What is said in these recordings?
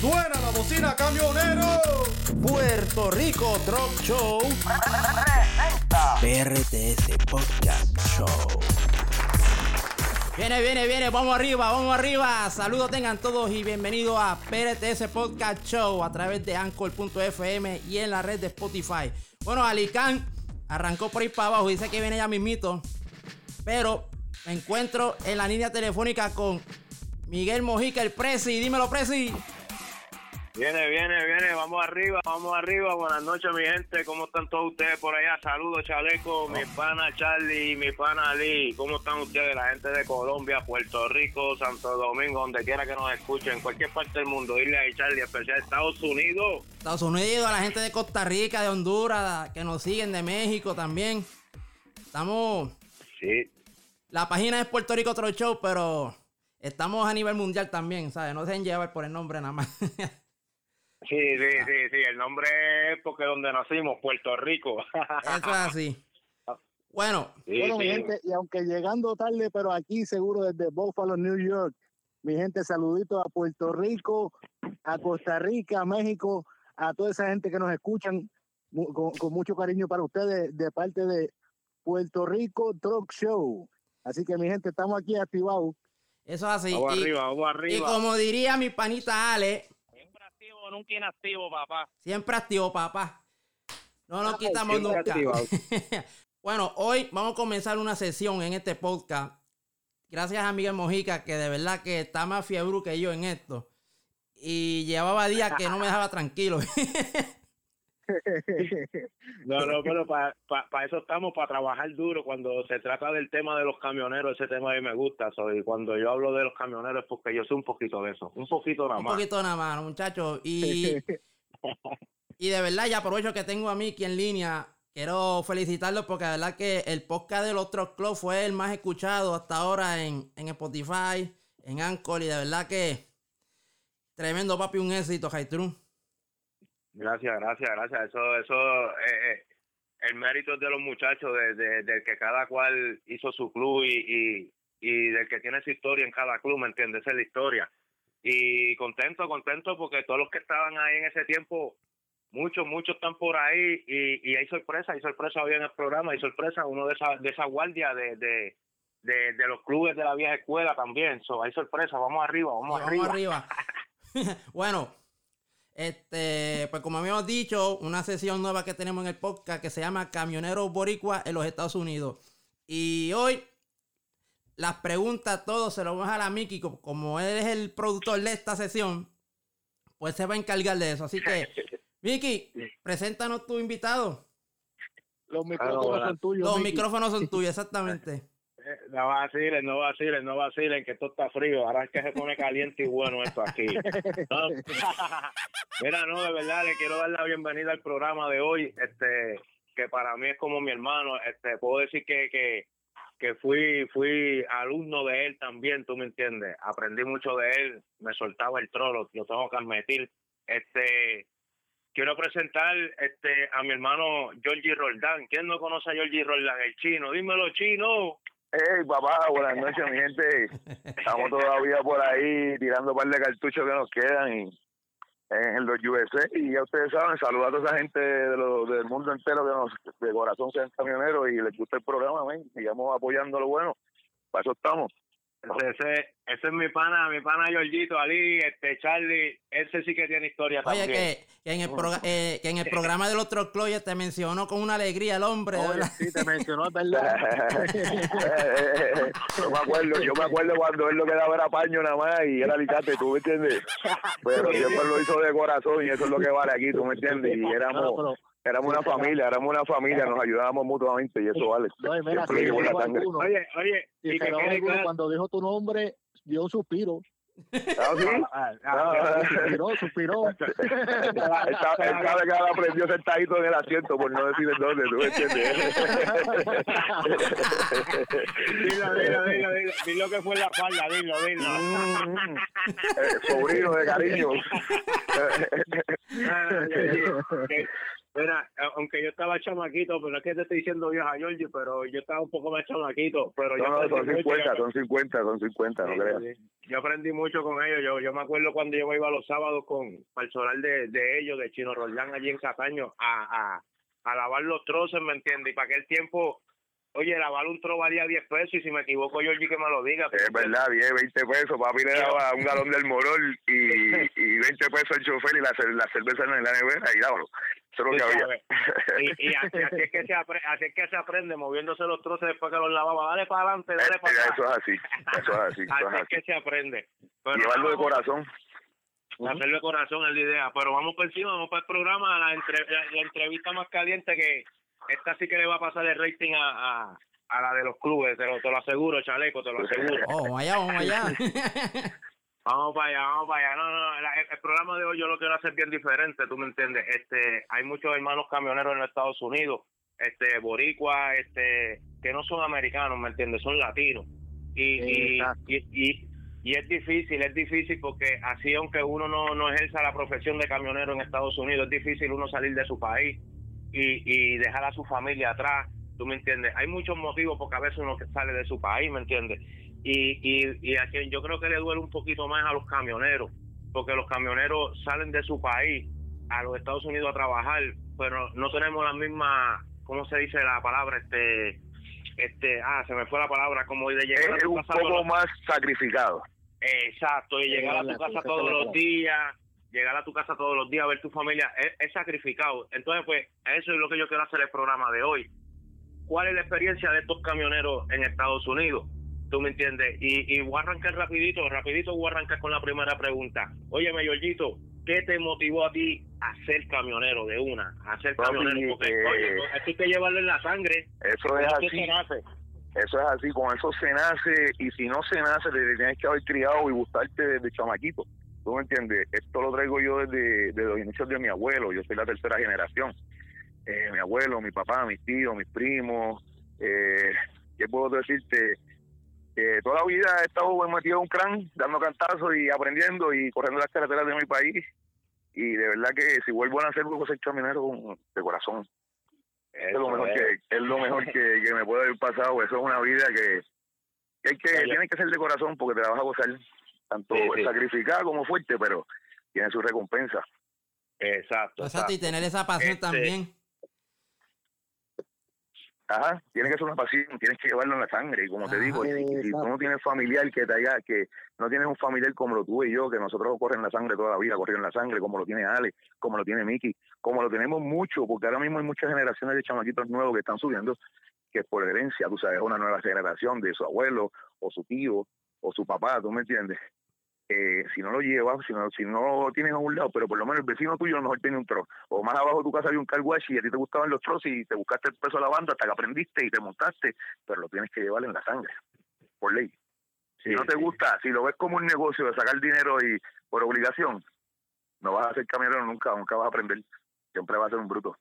Suena la bocina camionero. Puerto Rico Truck Show. PRTS Podcast Show. Viene, viene, viene, vamos arriba, vamos arriba. Saludos tengan todos y bienvenidos a PRTS Podcast Show a través de Anchor.fm y en la red de Spotify. Bueno, Alicán arrancó por ahí para abajo, dice que viene ya mismito. Pero me encuentro en la línea telefónica con Miguel Mojica, el Prezi. Dímelo, Prezi. Viene, viene, viene, vamos arriba, vamos arriba. Buenas noches, mi gente. ¿Cómo están todos ustedes por allá? Saludos, chaleco, mi pana Charlie, mi pana Lee. ¿Cómo están ustedes, la gente de Colombia, Puerto Rico, Santo Domingo, donde quiera que nos escuchen, en cualquier parte del mundo? Dile ahí, Charlie, especial Estados Unidos. Estados Unidos, a la gente de Costa Rica, de Honduras, que nos siguen, de México también. Estamos. Sí. La página es Puerto Rico Troll Show, pero estamos a nivel mundial también, ¿sabes? No se dejen llevar por el nombre nada más. Sí, sí, sí, sí. El nombre es porque donde nacimos, Puerto Rico. Eso es así. Bueno, Sí, bueno, mi sí. gente, y aunque llegando tarde, pero aquí seguro desde Buffalo, New York, mi gente, saluditos a Puerto Rico, a Costa Rica, a México, a toda esa gente que nos escuchan con, con mucho cariño para ustedes de parte de Puerto Rico Truck Show. Así que mi gente, estamos aquí activados. eso es así. Vamos Y- arriba, vamos y arriba. como diría mi panita Ale, Siempre activo, nunca inactivo, papá. Siempre activo, papá. No nos quitamos siempre nunca. bueno, hoy vamos a comenzar una sesión en este podcast. Gracias a Miguel Mojica, que de verdad que está más fiebre que yo en esto. Y llevaba días que no me dejaba tranquilo. No, no, pero para eso estamos, para trabajar duro. Cuando se trata del tema de los camioneros, ese tema a mí me gusta. So, y cuando yo hablo de los camioneros es porque yo sé un poquito de eso. Un poquito nada Un más. poquito nada más, muchachos. Y, y de verdad, ya aprovecho que tengo a Miki en línea. Quiero felicitarlo porque de verdad que el podcast de los Truck Club fue el más escuchado hasta ahora en, en Spotify, en Anchor. Y de verdad que tremendo, papi, un éxito, Jaitrun. Gracias, gracias, gracias. Eso, eso, eh, eh, el mérito es de los muchachos, de, de, de que cada cual hizo su club y, y, y del que tiene su historia en cada club, ¿me entiendes? Esa es la historia. Y contento, contento porque todos los que estaban ahí en ese tiempo, muchos, muchos están por ahí y, y hay sorpresa, hay sorpresa hoy en el programa, hay sorpresa, uno de esa, de esa guardia de, de, de, de los clubes de la vieja escuela también. So, hay sorpresa, vamos arriba, vamos, Y vamos arriba. bueno, este, pues como habíamos dicho, una sesión nueva que tenemos en el podcast que se llama Camioneros Boricua en los Estados Unidos. Y hoy las preguntas, todo se lo vamos a dejar a Miki, co- como él es el productor de esta sesión, pues se va a encargar de eso. Así que, Miki, preséntanos tu invitado. Los micrófonos son tuyos. Los Mickey. micrófonos son tuyos, exactamente. No vacilen, no vacilen, no vacilen, que esto está frío. Ahora es que se pone caliente y bueno esto aquí. Mira, no, de verdad, le quiero dar la bienvenida al programa de hoy, este, que para mí es como mi hermano. Este, puedo decir que, que, que fui, fui alumno de él también, tú me entiendes. Aprendí mucho de él, me soltaba el trolo, lo tengo que admitir. Este, quiero presentar este a mi hermano Georgie Roldán. ¿Quién no conoce a Georgie Roldán? El chino, dímelo, chino. Hey, papá, buenas noches, mi gente. Estamos todavía por ahí tirando un par de cartuchos que nos quedan y, en los USA. Y ya ustedes saben, saludar a toda esa gente de lo- del mundo entero que nos, de corazón sean camioneros y les gusta el programa. Sigamos apoyando lo bueno. Para eso estamos. Ese, ese, ese es mi pana, mi pana Georgito, Ali, este Charlie, ese sí que tiene historia Oye, también. que, que en el eh, que en el programa del otro Cloya te mencionó con una alegría el hombre. Oye, verdad. sí, te mencionó, verdad. yo me acuerdo, yo me acuerdo cuando él lo que daba era paño nada más y era alicate, ¿tú me entiendes? Pero siempre lo hizo de corazón y eso es lo que vale aquí, ¿tú me entiendes? Y éramos, éramos una familia, éramos una familia, nos ayudábamos mutuamente y eso vale. No, mira, si alguno, Oye, oye, si y que alguno, claro- cuando dijo tu nombre, dio un suspiro. ¿Ah, sí? Ah, ah, Suspiró, suspiró. Él sabe que ahora aprendió sentadito en el asiento, por no decir en dónde, ¿tú me entiendes? Dilo, dilo, dilo, dilo, dilo que fue en la falda, dilo, dilo. Mm, eh, sobrino de cariño. Mira, aunque yo estaba chamaquito, pero es que te estoy diciendo vieja Georgie, pero yo estaba un poco más chamaquito, pero yo No, no, son aprendí mucho, 50, yo- son 50, son 50, no creas. sí. Yo aprendí mucho con ellos. Yo, yo me acuerdo cuando yo iba los sábados con el solar de, de ellos, de Chino Roldán, allí en Cataño, a, a, a lavar los troces, ¿me entiendes? Y para aquel tiempo, oye, lavar un tro valía 10 pesos y si me equivoco, Georgie, que me lo diga. Es verdad, 10, 20 pesos, papi le daba un galón del morol y, y 20 pesos al chofer y la, la cerveza en la nevera y dámelo. Eso es lo Tú que había. sabes. Y, y así, así es que se apre- así es que se aprende, moviéndose los troces después que los lavaba. Dale para adelante, Eh, dale para mira, atrás. eso es así, eso es así, eso Así es así. que se aprende. Pero Llevarlo de corazón. hacerlo de corazón es la idea. Pero vamos por encima, vamos para el programa, la, entre- la, la entrevista más caliente que esta sí que le va a pasar el rating a, a, a la de los clubes, te lo, te lo aseguro, chaleco, te lo aseguro. Oh, vamos allá, vamos allá. Vamos para allá, vamos para allá. No, no, el, el programa de hoy yo lo quiero hacer bien diferente, tú me entiendes. Este, hay muchos hermanos camioneros en los Estados Unidos, este, boricua, este, que no son americanos, ¿me entiendes? Son latinos. Y, y, y, y, y es difícil, es difícil porque así aunque uno no, no ejerza la profesión de camionero en Estados Unidos, es difícil uno salir de su país y, y dejar a su familia atrás, tú me entiendes. Hay muchos motivos porque a veces uno sale de su país, ¿me entiendes? Y, y, y a quien yo creo que le duele un poquito más a los camioneros, porque los camioneros salen de su país a los Estados Unidos a trabajar, pero no tenemos la misma, ¿cómo se dice la palabra? Este, este, ah, se me fue la palabra, como de llegar a Es tu un casa poco más sacrificado. Exacto, y llegar a la tu casa todos los días, llegar a tu casa todos los días a ver tu familia, es, es sacrificado. Entonces, pues, eso es lo que yo quiero hacer el programa de hoy. ¿Cuál es la experiencia de estos camioneros en Estados Unidos? ¿Tú me entiendes? Y, y voy a arrancar rapidito, rapidito voy a arrancar con la primera pregunta. Oye, Georgito, ¿qué te motivó a ti a ser camionero de una? A ser Papi, camionero, porque, eh, oye, esto hay que llevarlo en la sangre. Eso es ¿Cómo que así. se nace? Eso es así, con eso se nace y si no se nace te tienes que haber criado y gustarte desde chamaquito. ¿Tú me entiendes? Esto lo traigo yo desde, desde los inicios de mi abuelo, yo soy la tercera generación. Eh, mi abuelo, mi papá, mis tíos, mis primos, eh, ¿qué puedo decirte? Eh, toda la vida he estado metido en un crán, dando cantazos y aprendiendo y corriendo las carreteras de mi país. Y de verdad que si vuelvo a nacer, vuelvo a ser camionero de corazón es lo mejor que es lo mejor que, que me puede haber pasado eso es una vida que, que hay que tiene que ser de corazón porque te la vas a gozar tanto Sí, sí. sacrificada como fuerte pero tiene su recompensa Exacto. Exacto, y tener esa pasión Este, también. Ajá tiene que ser una pasión tienes que llevarlo en la sangre y como te digo si, si tú no tienes familiar que te haya que no tienes un familiar como lo tuve yo que nosotros corren la sangre toda la vida corrieron la sangre como lo tiene Ale como lo tiene Miki como lo tenemos mucho porque ahora mismo hay muchas generaciones de chamaquitos nuevos que están subiendo que es por herencia, tú sabes, una nueva generación de su abuelo o su tío o su papá, ¿tú me entiendes? Eh, si no lo llevas, si no, si no lo tienes a un lado, pero por lo menos el vecino tuyo a lo mejor tiene un tro, o más abajo de tu casa hay un car wash y a ti te gustaban los tros y te buscaste el peso de la banda hasta que aprendiste y te montaste, pero lo tienes que llevar en la sangre, por ley. Si no te gusta, si lo ves como un negocio de sacar dinero y por obligación, no vas a ser camionero nunca, nunca vas a aprender, siempre vas a ser un bruto.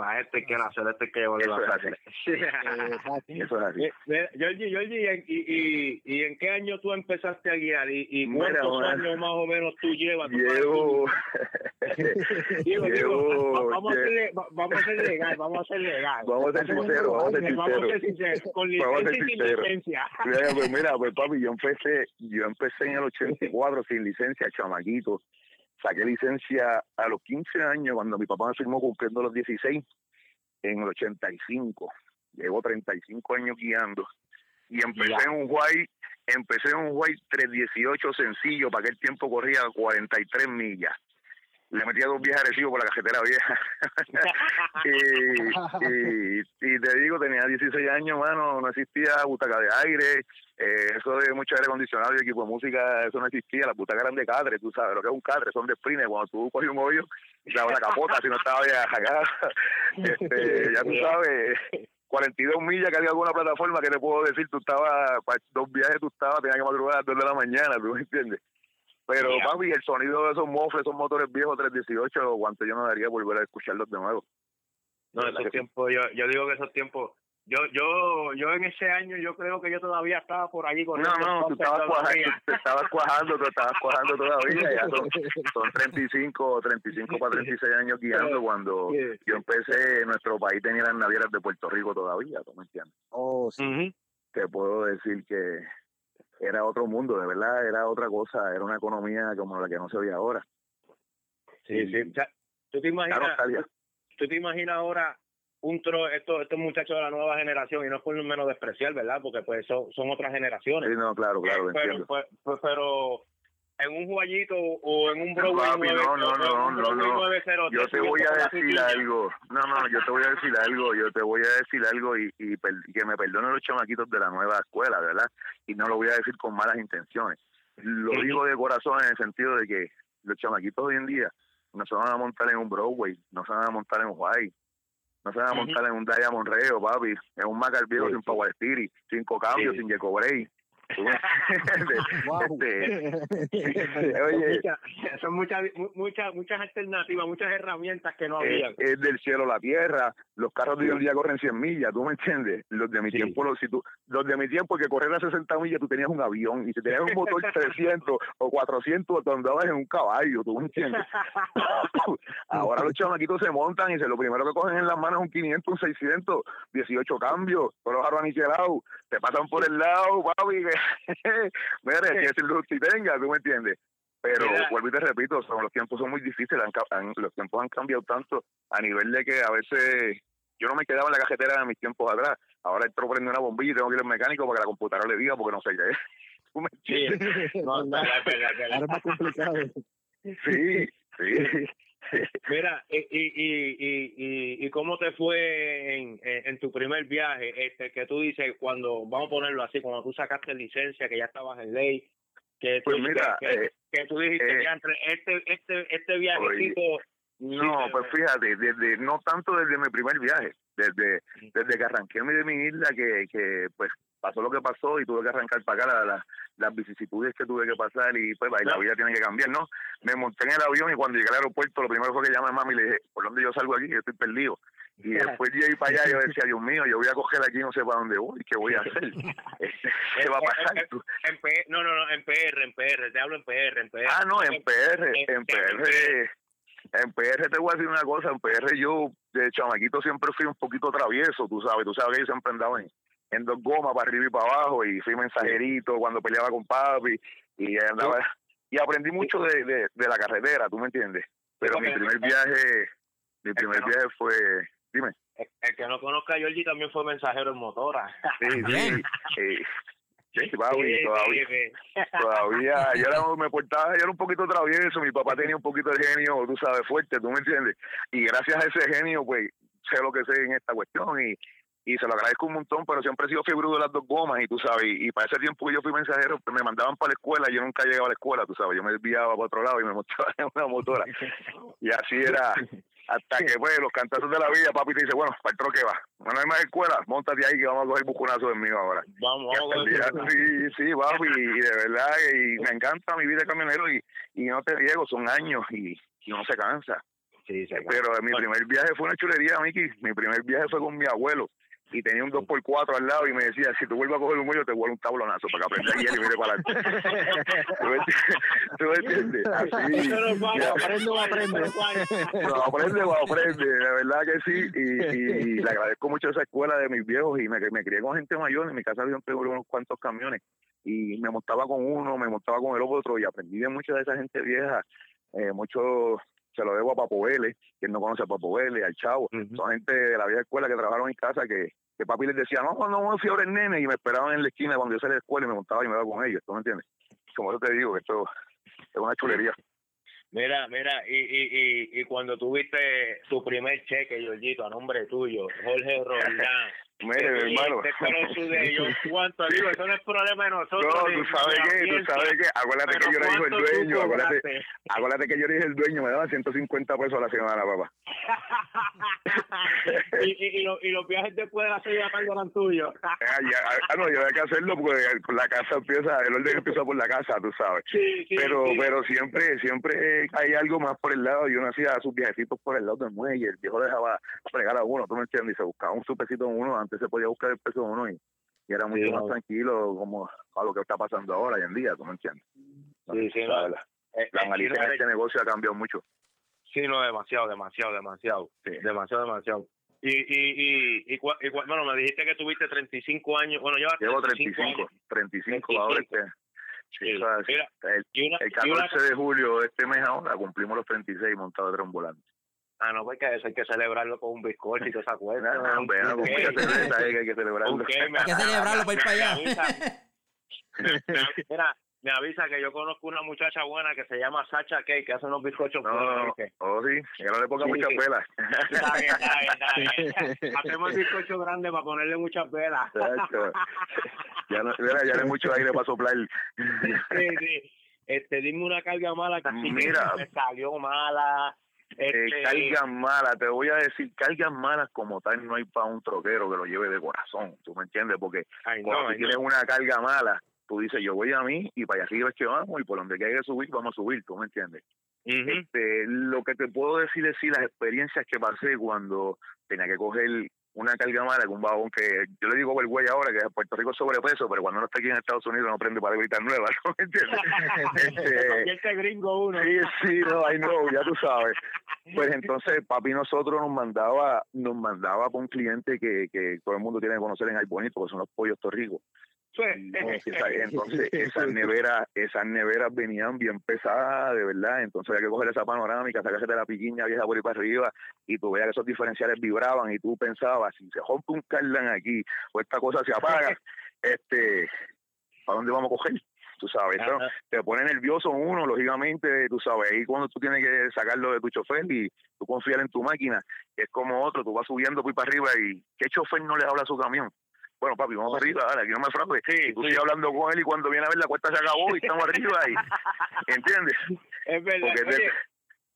Para este hay que hacer, este hay que llevarlo. Eso es así. Eh, mira, Georgie, Georgie, ¿y, y, y, y en qué año tú empezaste a guiar? ¿Y, y cuántos bueno. años más o menos tú llevas? Tú Llevo, Digo, digo, vamos, a ser, va- vamos a ser legal, vamos a ser legal. Vamos a ser sinceros, vamos a ser Vamos a ser sinceros. con Vamos a ser licencia y sin licencia. Mira, pues mira, pues papi, yo empecé, yo empecé en el 84 sin licencia, chamaquito. Saqué licencia a los 15 años cuando mi papá me firmó cumpliendo los 16 en el 85. Llevo 35 años guiando y empecé Ya. en un White, empecé en un White 318 sencillo, para aquel tiempo corría 43 millas. Le metía dos viajes agresivos por la cajetera vieja. y, y, y te digo, tenía 16 años, mano, no existía butaca de aire, eh, eso de mucho aire acondicionado y equipo de música, eso no existía, las butacas eran de cadre, tú sabes lo que es un cadre, son de sprinter, cuando tú coges un hoyo, te la capota, si no estaba acá, este, ya tú sabes, 42 millas que había alguna plataforma que te puedo decir, tú estabas, para dos viajes tú estabas, tenías que madrugar a las 2 de la mañana, tú me entiendes. Pero Ya. papi, el sonido de esos mofles, esos motores viejos 318, guante yo no daría volver a escucharlos de nuevo. No, ¿Verdad que esos tiempos, yo, yo digo que esos tiempos, yo, yo, yo en ese año yo creo que yo todavía estaba por allí con No, no, tú estabas cuajando, tú estabas cuajando, tú estabas cuajando todavía, ya son, son 35, 35 para 36 años guiando cuando yo empecé, nuestro país tenía las navieras de Puerto Rico todavía, ¿tú me entiendes? Oh, sí. Te puedo decir que era otro mundo, de verdad, era otra cosa, era una economía como la que no se ve ahora. Sí, sí. O sea, ¿Tú te imaginas, tú te imaginas ahora un tro, estos, estos muchachos de la nueva generación, y no es por lo menos despreciar, ¿verdad? Porque pues son, son otras generaciones. Sí, no, claro, claro, pero, pues, pues, pero en un jueguito o en un Papi, Broadway no, no, no, no, no. 903, Yo te voy a decir algo. No, no, yo te voy a decir algo. Yo te voy a decir algo y, y, que me perdonen los chamaquitos de la nueva escuela, ¿verdad? Y no lo voy a decir con malas intenciones. Lo digo de corazón en el sentido de que los chamaquitos hoy en día no se van a montar en un Broadway, no se van a montar en un Hawaii, no se van a montar en un Diamond Reo, papi, en un Macar viejo sin. Power Spirit, cinco cambios, Sí. sin Jeco Bray. Wow. Este, oye, son muchas, mu- muchas, muchas alternativas, muchas herramientas que no había. es del cielo a la tierra. Los carros de hoy en día corren 100 millas, ¿tú me entiendes? Los de mi Sí. tiempo, los, si tú, los de mi tiempo que correr a 60 millas, tú tenías un avión y si tenías un motor 300 o 400, tú andabas en un caballo, ¿tú me entiendes? Ahora los chamaquitos se montan y se, lo primero que cogen en las manos es un 500, un 600, 18 cambios, todos los aniquilados, te pasan por el lado, papi, que, mira, que es el que tenga, ¿tú me entiendes? Pero Mira. vuelvo y te repito, son, los tiempos son muy difíciles, han ca- han- los tiempos han cambiado tanto a nivel de que a veces yo no me quedaba en la cajetera de mis tiempos atrás. Ahora entro prende una bombilla y tengo que ir al mecánico para que la computadora le diga porque no sé qué es. ¿Tú me Sí, entiendes? no, verdad, es verdad. Ahora es más complicado. Sí, sí. Mira, y, y, y, y, cómo te fue en, en, tu primer viaje, este que tú dices, cuando, vamos a ponerlo así, cuando tú sacaste licencia, que ya estabas en ley, que tú, Pues mira, que, eh, que tú dijiste, eh, "Ya, entre este, este, este viajecito, No, Sí, pues pero- fíjate, desde, no tanto desde mi primer viaje, desde, desde que arranqué de mi isla, que, que pues pasó lo que pasó y tuve que arrancar para acá la- la- las vicisitudes que tuve que pasar y pues ahí la vida tiene que cambiar, ¿no? Me monté en el avión y cuando llegué al aeropuerto lo primero fue que llamé a mami y le dije, ¿por dónde yo salgo aquí? Yo estoy perdido. Y después llegué para allá y yo decía, Dios mío, yo voy a coger aquí no sé para dónde voy, ¿qué voy a hacer? ¿Qué va a pasar? En P- no, no, no, en PR, en PR, te hablo en PR, en PR. Ah, no, en PR, en- en PR, en PR te voy a decir una cosa, en PR yo de chamaquito siempre fui un poquito travieso, tú sabes, tú sabes que yo siempre andaba en, en dos gomas para arriba y para abajo y fui mensajerito cuando peleaba con papi y andaba y aprendí mucho de, de, de la carretera, tú me entiendes. Pero mi primer viaje, mi primer no- viaje fue, dime, El, el que no conozca a Georgie también fue mensajero en motora. sí, sí, sí, sí, papi, Sí, todavía, sí, sí. todavía yo era, me portaba, yo era un poquito travieso, mi papá tenía un poquito de genio, tú sabes, fuerte, tú me entiendes, y gracias a ese genio, pues, sé lo que sé en esta cuestión y, y se lo agradezco un montón, pero siempre he sido fibrudo de las dos gomas y tú sabes, y, y para ese tiempo que yo fui mensajero, pues me mandaban para la escuela y yo nunca llegaba a la escuela, tú sabes, yo me desviaba para otro lado y me montaba en una motora, y así era, hasta que pues los cantazos de la vida, papi te dice, bueno, para el troque va, bueno, no hay más escuela, montate ahí que vamos a coger bucunazo de mío ahora. Vamos, vamos sí, sí, papi, y de verdad, y me encanta mi vida de camionero y, y no te digo, son años y, y no se cansa. Sí, sí, Pero mi primer viaje fue una chulería, Miki. Mi primer viaje fue con mi abuelo y tenía un 2x4 al lado y me decía, si tú vuelves a coger un muelle, te vuelvo un tablonazo para que aprenda a guiar y mire para adelante. ¿Tú me entiendes? Así. No no es fácil. lo aprende, lo aprende, de verdad que sí. Y, y le agradezco mucho esa escuela de mis viejos y me, me crié con gente mayor. En mi casa había unos cuantos camiones y me montaba con uno, me montaba con el otro y aprendí de mucha de esa gente vieja. Eh, mucho se lo debo a Papo Vélez, quien no conoce a Papo Vélez, al Chavo. Ujú. Son gente de la vieja escuela que trabajaron en casa que, que papi les decía, no, no, no, fiebre el nene, y me esperaban en la esquina cuando yo salía de la escuela y me montaba y me iba con ellos, ¿tú me entiendes? Como yo te digo, esto es una chulería. Mira, mira, y, y, y, y cuando tuviste tu primer cheque, Georgito, a nombre tuyo, Jorge Roldán. Mire, mi hermano. ¿cuánto? Digo, eso no es problema de nosotros. No, tú sabes qué, tú sabes qué, acuérdate que yo del ¿cuánto tú dueño, acuérdate, acuérdate que yo era hijo del dueño, me daban 150 pesos a la semana, papá. y, y, y, los, y los viajes después de la seis de la tarde eran tuyos. Ah, ya, ah, no, yo había que hacerlo porque la casa empieza, el orden empieza por la casa, tú sabes. sí, sí, Pero, sí. pero siempre, siempre hay algo más por el lado. Yo no hacía sus viajecitos por el lado del muelle. El viejo dejaba fregar a uno, tú me entiendes, y se buscaba un supecito en uno antes se podía buscar el peso uno y, y era mucho Sí, más no. tranquilo como a lo que está pasando ahora hoy en día, ¿tú me entiendes? Sí, sí, La- no. la, Eh, la eh, malicia Chino en es- este negocio ha cambiado mucho. Sí, no, demasiado, demasiado, demasiado. Sí. Demasiado, demasiado. Y, y, y, y, cua- y cua- bueno, me dijiste que tuviste 35 años. Bueno, llevas Llevo 35 35, años. 35 ahora 35. este. Sí, Sí. Mira, el, una- 14 de julio de este mes ahora cumplimos los 36 montados de tren volante. Ah, no, porque eso hay que celebrarlo con un bizcocho y toda esa cuenta. Un bueno, con mucha cerveza hay que celebrarlo. Hay que celebrarlo para ir para allá. Me avisa, me- mira, me avisa que yo conozco una muchacha buena que se llama Sacha Cake, que hace unos bizcochos No, no, ¿viste? oh sí, que no le ponga Sí, muchas sí. velas. Está bien, está bien, está bien. Hacemos el bizcocho grande para ponerle muchas velas. Ya, no, mira, ya no hay mucho aire para soplar. Sí, sí. Este, dime una carga mala que así Mira. que me salió mala. Eh, Este, cargas malas, te voy a decir, cargas malas como tal no hay para un troquero que lo lleve de corazón, ¿tú me entiendes? Porque ay, no, cuando tú ay, no. tienes una carga mala, tú dices, yo voy a mí y para allá arriba es que vamos y por donde hay que subir, vamos a subir, ¿tú me entiendes? Este, lo que te puedo decir es sí, las experiencias que pasé cuando tenía que coger una carga mala con un vagón que yo le digo güey ahora que Puerto Rico es sobrepeso, pero cuando uno está aquí en Estados Unidos no prende para gritar nueva, ¿no me entiendes? Este, Convierte gringo uno. Sí, sí, no, I know, ya tú sabes. Pues entonces, papi, nosotros nos mandaba, nos mandaba con un cliente que, que todo el mundo tiene que conocer en Ay Bonito, que son los pollos torricos. Sí. Entonces, esas neveras, esas neveras venían bien pesadas, de verdad. Entonces había que coger esa panorámica, sacarse de la piquiña vieja por ahí para arriba, y tú veías que esos diferenciales vibraban, y tú pensabas, si se rompe un cardan aquí, o esta cosa se apaga, este, ¿para dónde vamos a coger? Tú sabes, Eso te pone nervioso uno, lógicamente, tú sabes, ahí cuando tú tienes que sacarlo de tu chofer y tú confías en tu máquina, es como otro, tú vas subiendo por ahí para arriba y ¿qué chofer no le habla a su camión? Bueno, papi, vamos para arriba, dale, aquí no me fraude. Sí, tú sí. sigues hablando con él y cuando viene a ver la cuesta se acabó y estamos arriba y, ¿entiendes? Es verdad. Oye,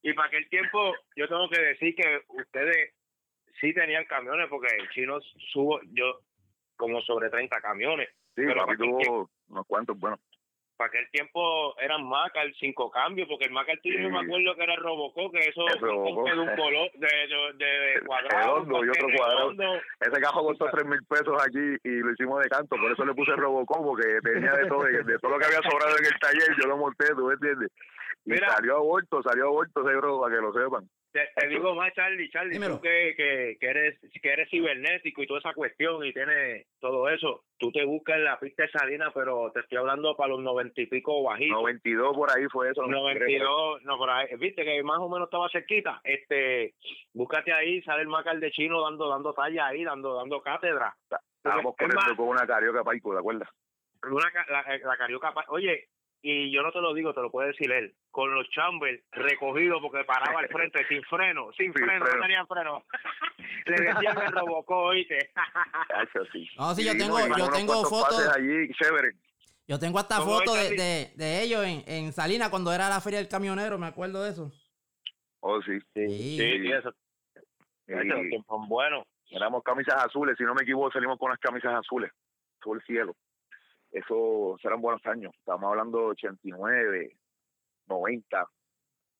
y para aquel tiempo, yo tengo que decir que ustedes sí tenían camiones, porque el chino subo, yo, como sobre 30 camiones. Sí, Pero papi tuvo unos cuantos, bueno, Para aquel tiempo eran Macar, cinco cambios, porque el Macar tuyo yo me Sí. acuerdo que era Robocop, que eso El Robocop. de un color, de, de, de cuadrado. redondo y otro cuadrado. redondo. ese cajo costó tres mil pesos aquí y lo hicimos de canto, por eso le puse Robocop, porque tenía de todo, de, de todo lo que había sobrado en el taller, yo lo monté, ¿tú entiendes? Y Mira. salió aborto, salió aborto ese bro, para que lo sepan. Te, te digo más, Charlie, Charlie, Dímelo. tú que, que, que, eres, que eres cibernético y toda esa cuestión y tienes todo eso, tú te buscas en la pista de Salinas, pero te estoy hablando para los noventa y pico bajitos. 92 por ahí fue eso. 92, no, por ahí, viste que más o menos estaba cerquita. Este, búscate ahí, sale el Macar de chino dando dando talla ahí, dando dando cátedra. Estábamos Es corriendo con una carioca paico, ¿de acuerdo? una, la, la carioca, pa- oye, y yo no te lo digo, te lo puede decir él, con los chambers recogidos porque paraba al frente sin freno, sin, Sin freno, freno. no tenía freno. Le decían que robocó, oíste. Sí. No, sí, yo tengo- yo tengo fotos- pases allí, chévere. Yo tengo hasta ¿Cómo fotos de, de, de ellos en, en Salinas cuando era la feria del camionero, me acuerdo de eso. Oh, sí. Sí. Sí, sí, eso. Y Los tiempos buenos. éramos camisas azules, si no me equivoco, salimos con unas camisas azules, azul cielo. Eso eran buenos años. Estamos hablando de 89, 90.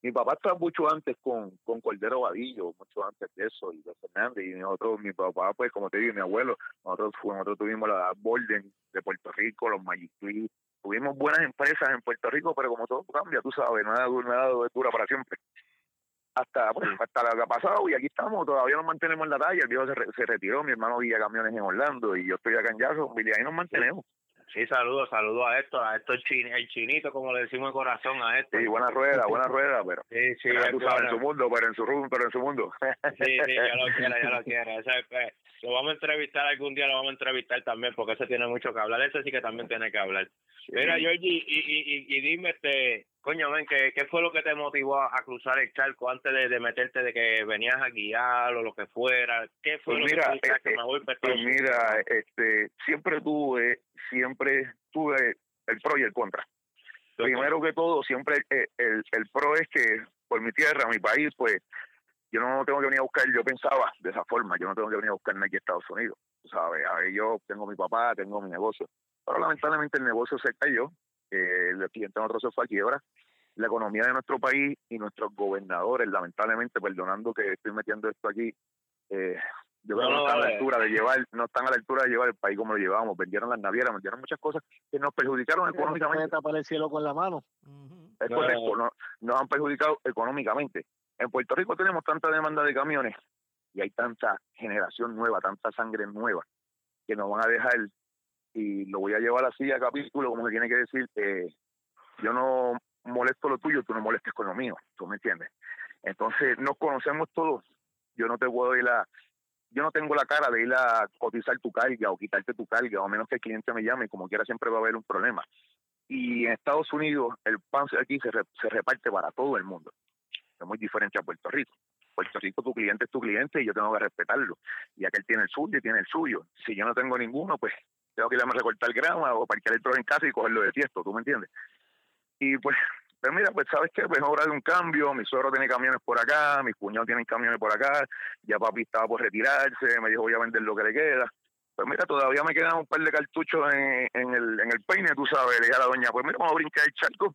Mi papá estaba mucho antes con, con Cordero Vadillo, mucho antes de eso, y de Fernández, y nosotros, mi papá, pues, como te digo, mi abuelo, nosotros, nosotros tuvimos la Borden de Puerto Rico, los Magic tuvimos buenas empresas en Puerto Rico, pero como todo cambia, tú sabes, nada, du- nada dura para siempre. Hasta, pues, hasta lo que ha pasado, y aquí estamos, todavía nos mantenemos en la talla, el viejo se, re- se retiró, mi hermano guía camiones en Orlando, y yo estoy acá en Jacksonville, y ahí nos mantenemos. Sí, saludos, saludos a esto, a esto el, chin, el chinito, como le decimos de corazón a esto. Sí, buena rueda, buena rueda, pero, Sí, sí, pero tú sabes, en su mundo, pero en su pero en su mundo. Sí, sí, ya lo quiero, ya lo quiero. Ese, pues, lo vamos a entrevistar algún día, lo vamos a entrevistar también, porque ese tiene mucho que hablar. Ese sí que también tiene que hablar. Mira, Georgie, y, y, y, y dime, este, coño, ven, ¿qué, ¿qué fue lo que te motivó a, cruzar el charco antes de, de meterte de que venías a guiar o lo que fuera? ¿Qué fue Pues lo mira, que tú dijiste, me voy para Pues mira, este, siempre tuve, siempre tuve el pro y el contra. Primero que todo, siempre eh, el, el pro es que por mi tierra, mi país, pues yo no tengo que venir a buscar, yo pensaba de esa forma, yo no tengo que venir a buscar aquí a Estados Unidos, ¿sabes? A ver, yo tengo mi papá, tengo mi negocio, pero lamentablemente el negocio se cayó, eh, el cliente nosotros se fue a quiebra, la economía de nuestro país y nuestros gobernadores, lamentablemente, perdonando que estoy metiendo esto aquí, eh, Yo creo que no están a la altura de llevar, no están a la altura de llevar el país como lo llevábamos. Vendieron las navieras, vendieron muchas cosas que nos perjudicaron económicamente. tapar el cielo con la mano. Es correcto, no, nos han perjudicado económicamente. En Puerto Rico tenemos tanta demanda de camiones y hay tanta generación nueva, tanta sangre nueva que nos van a dejar y lo voy a llevar así a capítulo, como se tiene que decir, eh, yo no molesto lo tuyo, tú no molestes con lo mío, ¿tú me entiendes? Entonces, nos conocemos todos, yo no te puedo ir a, yo no tengo la cara de ir a cotizar tu carga o quitarte tu carga, o menos que el cliente me llame, como quiera siempre va a haber un problema. Y en Estados Unidos el pan aquí se, se reparte para todo el mundo. Es muy diferente a Puerto Rico. Puerto Rico tu cliente es tu cliente y yo tengo que respetarlo. Y aquel tiene el suyo y tiene el suyo. Si yo no tengo ninguno, pues tengo que irme a recortar grama o parquear el trozo en casa y cogerlo de tiesto, ¿tú me entiendes? Y pues pero mira, pues sabes qué, pues hora de un cambio, mi suegro tiene camiones por acá, mis cuñados tienen camiones por acá, ya papi estaba por retirarse, me dijo voy a vender lo que le queda. Pues mira, todavía me quedan un par de cartuchos en, en el, en el peine, tú sabes, le dije a la doña, pues mira, vamos a brincar el charco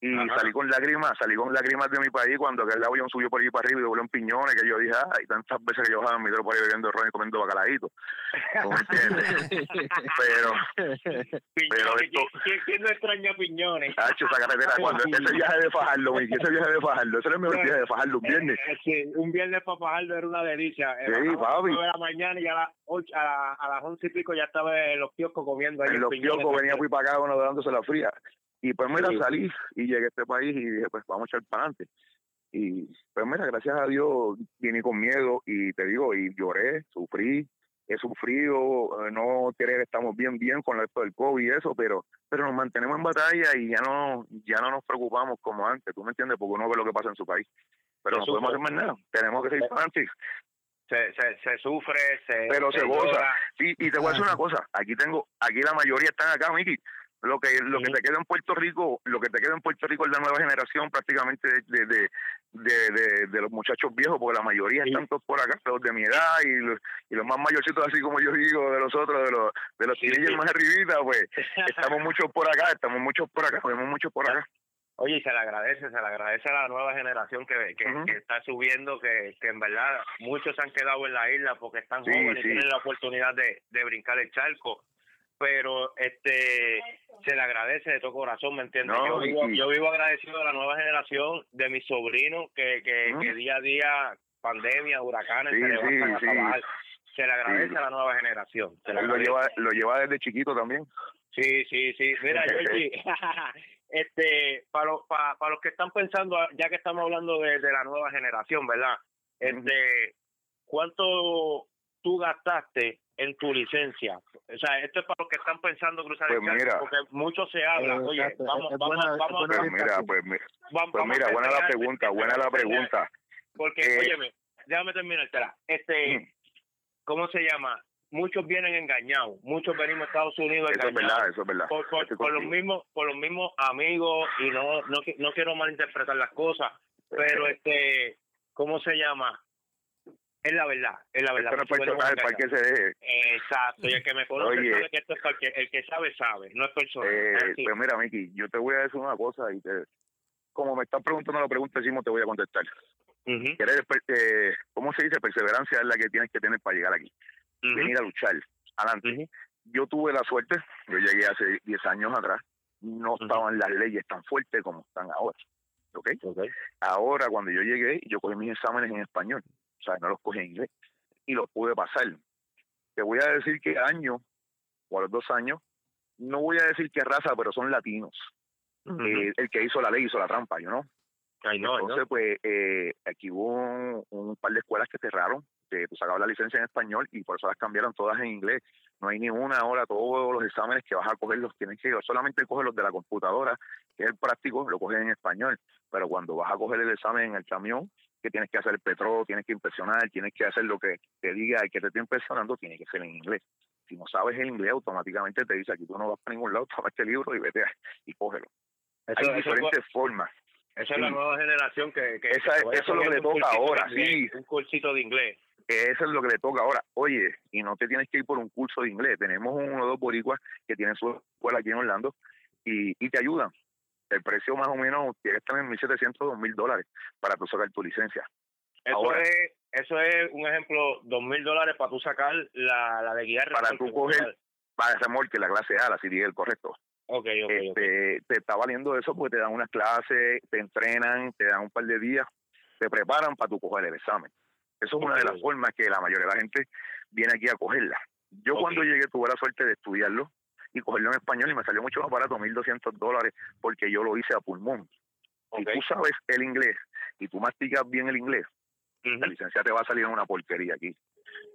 y salí con lágrimas, salí con lágrimas de mi país cuando aquel avión subió por ahí para arriba y voló en piñones, que yo dije, ay, tantas veces que yo bajaba mi dedo por ahí bebiendo ron y comiendo bacalaíto. ¿Cómo entiendes? pero, pero esto... ¿Quién, ¿Quién, no extraña piñones? Hacho, esa carretera, cuando ese viaje de Fajardo, Miki, ese viaje de Fajardo, ese era el mejor viaje de Fajardo, un viernes. Eh, sí, un viernes para Fajardo era una delicia. Sí, papi. A la mañana y a las ocho, a, a las once y pico ya estaba en los kioscos comiendo ahí. En los kioscos venía para acá, uno dándose la fría. Y pues mira, salí y llegué a este país y dije, pues vamos a echar para adelante. Y pues mira, gracias a Dios vine con miedo y te digo, y lloré, sufrí, he sufrido, eh, no creer que estamos bien, bien con esto del COVID y eso, pero pero nos mantenemos en batalla y ya no ya no nos preocupamos como antes, ¿tú me entiendes? Porque uno ve lo que pasa en su país. Pero no podemos hacer más nada, tenemos que seguir para adelante. Se, se, se, sufre, se, pero se, goza. Sí, y te voy a decir una cosa, aquí tengo, aquí la mayoría están acá, Miki, lo que lo que te queda en Puerto Rico lo que te queda en Puerto Rico es la nueva generación prácticamente de de, de, de, los muchachos viejos porque la mayoría están todos por acá los de mi edad y los, y los más mayorcitos así como yo digo de los otros de los de los sí. más arribita pues estamos muchos por acá estamos muchos por acá vemos muchos por acá. Oye, y se le agradece, se le agradece a la nueva generación que, que, que está subiendo, que, que en verdad muchos se han quedado en la isla porque están jóvenes sí. tienen la oportunidad de, de brincar el charco pero este se le agradece de todo corazón, ¿me entiendes? No, yo, vivo, yo vivo agradecido de la nueva generación, de mis sobrinos, que, que, Ujú. que día a día, pandemia, huracanes, Sí, se levantan sí, a sí. trabajar. Se le agradece a la nueva generación. Se le lo lleva lo lleva desde chiquito también Sí, sí, sí. Mira, Georgie, este, para, los- para, para los que están pensando, ya que estamos hablando de, de la nueva generación, ¿verdad? Este, ¿cuánto tú gastaste en tu licencia? O sea, esto es para los que están pensando cruzar Pues el charco, mira. porque mucho se habla. Eh, Oye, exacto, vamos, es vamos, buena- es vamos, buena pues mira pues, mi- vamos, pues vamos mira buena la pregunta buena la pregunta Porque, Eh, óyeme, déjame terminar, Este, Mm. ¿cómo se llama? Muchos vienen engañados, muchos venimos a Estados Unidos eso es engañados verdad eso es verdad por, por, los mismos por los mismos amigos y no no no quiero malinterpretar las cosas pero este cómo se llama es la verdad es la verdad esto no es personal para que se deje exacto y el que me conoce Oye. sabe que esto es para el que, sabe sabe no es personal Eh, Es así. pues mira, Miki, yo te voy a decir una cosa y te, como me estás preguntando la pregunta encima, te voy a contestar. Querer, eh, ¿Cómo se dice? Perseverancia es la que tienes que tener para llegar aquí. Venir a luchar. Adelante. Yo tuve la suerte, yo llegué hace 10 años atrás, no estaban las leyes tan fuertes como están ahora. ¿Ok? Ahora, cuando yo llegué, yo cogí mis exámenes en español. O sea, no los cogí en inglés. Y los pude pasar. Te voy a decir que año, o a los dos años, no voy a decir qué raza, pero son latinos. Eh, el que hizo la ley hizo la trampa, yo no. Entonces, pues, eh, aquí hubo un, un par de escuelas que cerraron, que tú sacabas la licencia en español y por eso las cambiaron todas en inglés. No hay ni una ahora, todos los exámenes que vas a coger los tienes que solamente coger los de la computadora, que es el práctico, lo coges en español. Pero cuando vas a coger el examen en el camión, que tienes que hacer el petróleo, tienes que impresionar, tienes que hacer lo que te diga el que te esté impresionando, tiene que ser en inglés. Si no sabes el inglés, automáticamente te dice aquí tú no vas para ningún lado, toma este libro y vete a- y cógelo. Eso, Hay eso- diferentes formas. esa es la nueva generación que, que, Esa- que eso es lo que le toca ahora, inglés, sí. un cursito de inglés Eso es lo que le toca ahora. Oye, y no te tienes que ir por un curso de inglés. Tenemos uno o dos boricuas que tienen su escuela aquí en Orlando y, y te ayudan. El precio más o menos tiene que estar en 1.700, 2.000 dólares para tú sacar tu licencia. Eso Ahora- es, eso es un ejemplo, dos mil dólares para tú sacar la, la de guiar. Para remolque tú coger-. Para remolque, la clase A, la CDL, correcto. Ok, ok, ok. este, te está valiendo eso porque te dan unas clases, te entrenan, te dan un par de días, te preparan para tu coger el examen. Eso es una de las formas que la mayoría de la gente viene aquí a cogerla. Yo cuando llegué tuve la suerte de estudiarlo y cogerlo en español y me salió mucho más barato, 1.200 dólares, porque yo lo hice a pulmón. Si tú sabes el inglés y tú masticas bien el inglés, la licencia te va a salir en una porquería aquí.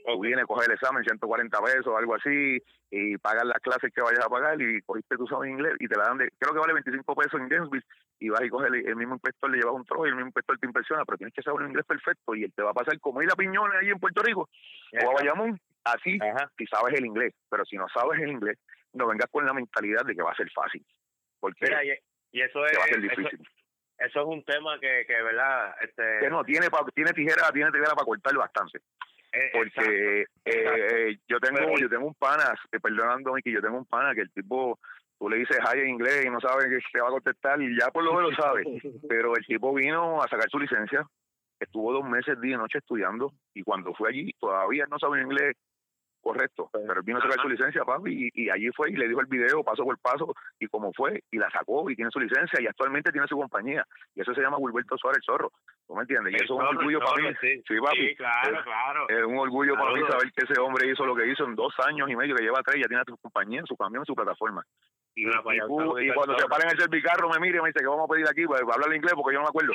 Tú Ok. vienes, coges el examen, 140 pesos, algo así, y pagas las clases que vayas a pagar y cogiste, tú sabes inglés, y te la dan de, creo que vale 25 pesos en Gainesville, y vas y coges el, el mismo inspector, le llevas un trozo y el mismo inspector te impresiona, pero tienes que saber un inglés perfecto y él te va a pasar como ir a Piñones ahí en Puerto Rico o a Bayamón, así, Ajá. si sabes el inglés, pero si no sabes el inglés, no vengas con la mentalidad de que va a ser fácil, porque Mira, y, y eso es va a ser difícil. eso es un tema que, que verdad, este, Que no, tiene, pa- tiene tijera, tiene tijera para cortar bastante. eh, porque exacto. eh, yo tengo Pero- yo tengo un pana eh, perdonando que yo tengo un pana que el tipo tú le dices hi en inglés y no sabe que te va a contestar y ya por lo menos sabe pero el tipo vino a sacar su licencia estuvo dos meses día y noche estudiando y cuando fue allí todavía no sabe inglés correcto pero él vino a sacar su licencia papi y, y allí fue y le dijo el video paso por paso y cómo fue y la sacó y tiene su licencia y actualmente tiene su compañía y eso se llama Wilberto Suárez el Zorro ¿tú me entiendes? y eso es un orgullo para mí sí. sí papi Sí, claro, claro. es un orgullo para mí saber que ese hombre hizo lo que hizo en dos años y medio, que lleva tres, ya tiene su compañía, su camión, su plataforma. Y, tú- al cuando se paren el servicarro me mira y me dice que vamos a pedir aquí para hablar inglés porque yo no me acuerdo.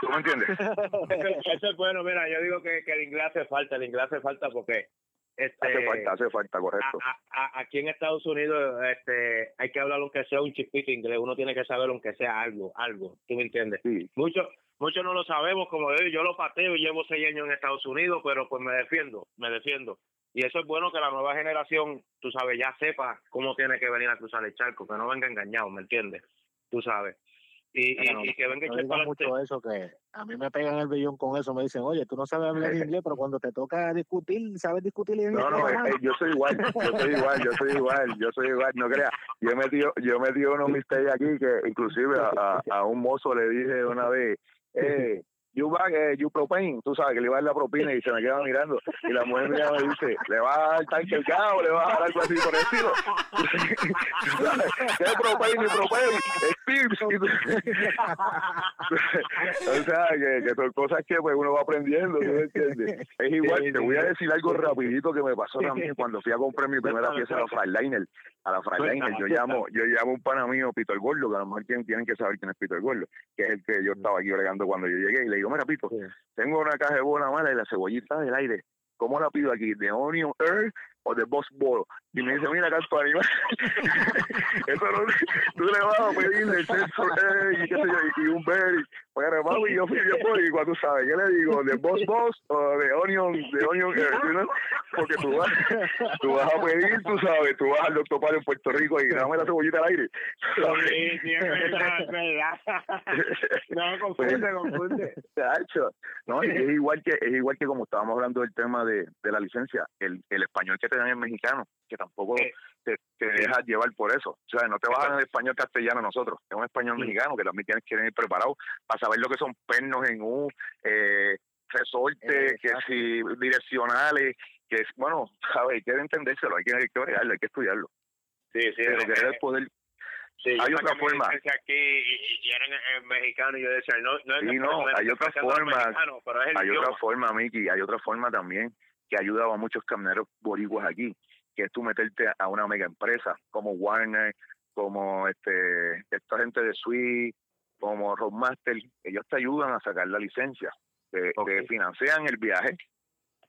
¿Tú me entiendes? eso, eso es bueno, mira, yo digo que, que el inglés hace falta, el inglés hace falta porque este Hace falta, hace falta, correcto. a- a- aquí en Estados Unidos este hay que hablar aunque sea un chispito inglés, uno tiene que saber aunque sea algo, algo, ¿tú me entiendes? Sí, Muchos muchos no lo sabemos, como yo, yo lo pateo y llevo seis años en Estados Unidos, pero pues me defiendo, me defiendo. Y eso es bueno que la nueva generación, tú sabes, ya sepa cómo tiene que venir a cruzar el charco, que no venga engañado, ¿me entiendes? Tú sabes. Y, y, Bueno, y que venga No mucho eso, que a mí me pegan el billón con eso. Me dicen, oye, tú no sabes hablar inglés, pero cuando te toca discutir, sabes discutir inglés. No, no, eh, eh, yo soy igual, yo soy igual, yo soy igual, yo soy igual, no creas. Yo he metido, yo metido unos mistakes aquí que inclusive a, a, a un mozo le dije una vez, eh, you bag, eh, you propane, tú sabes que le iba a dar la propina y se me queda mirando y la mujer mía me dice, ¿le vas a dar tanque el cabo? ¿Le vas a dar algo así por el estilo? ¿Qué es propane ni propane? Es o sea, que, que son cosas que pues uno va aprendiendo, ¿tú me entiendes? Es igual, Sí, te voy a decir algo rapidito que me pasó también cuando fui a comprar mi primera pieza a la Freightliner. A la Freightliner, yo llamo, yo llamo a un pana mío, Pito el Gordo, que a lo mejor tienen, que saber quién es Pito el Gordo, que es el que yo estaba aquí bregando cuando yo llegué, y le digo, mira Pito, tengo una caja de bola mala y la cebollita del aire. ¿Cómo la pido aquí? ¿De Onion Earth o de Boss Ball? Y me dice, mira, canto animal. Eso no, tú le vas a pedir de sexo y qué sé yo, y un berry. Bueno, mami, yo fui bien por y cuando tú sabes, ¿qué le digo? ¿De Boss Boss o de Onion, de Onion know? Porque tú vas, tú vas a pedir, tú sabes, tú vas al doctor Palo en Puerto Rico y dame la cebollita al aire. Sí, sí, es verdad, es verdad. No, confunde, confunde. No, es igual que es igual que como estábamos hablando del tema de, de la licencia, el, el español que te dan es mexicano, que tampoco Eh, te, te dejas llevar por eso. O sea, no te bajan el español castellano nosotros, es un español Sí. mexicano que también tienes que venir preparado para saber lo que son pernos en U, eh, resortes, Eh, que si direccionales, que es, bueno, sabes, hay que entendérselo, hay que, hay que bregarlo, hay que estudiarlo. Sí, sí, Pero querer poder Sí, Hay otra forma. aquí y, y eran eh, mexicanos y yo decía, no, no Sí, que- no, hay que otra forma. mexicano, Hay idioma. otra forma, Miki, hay otra forma también que ha ayudado a muchos camioneros boricuas aquí, que es tú meterte a una mega empresa como Warner, como este esta gente de Sweet, como Roadmaster, ellos te ayudan a sacar la licencia, te, te financian el viaje,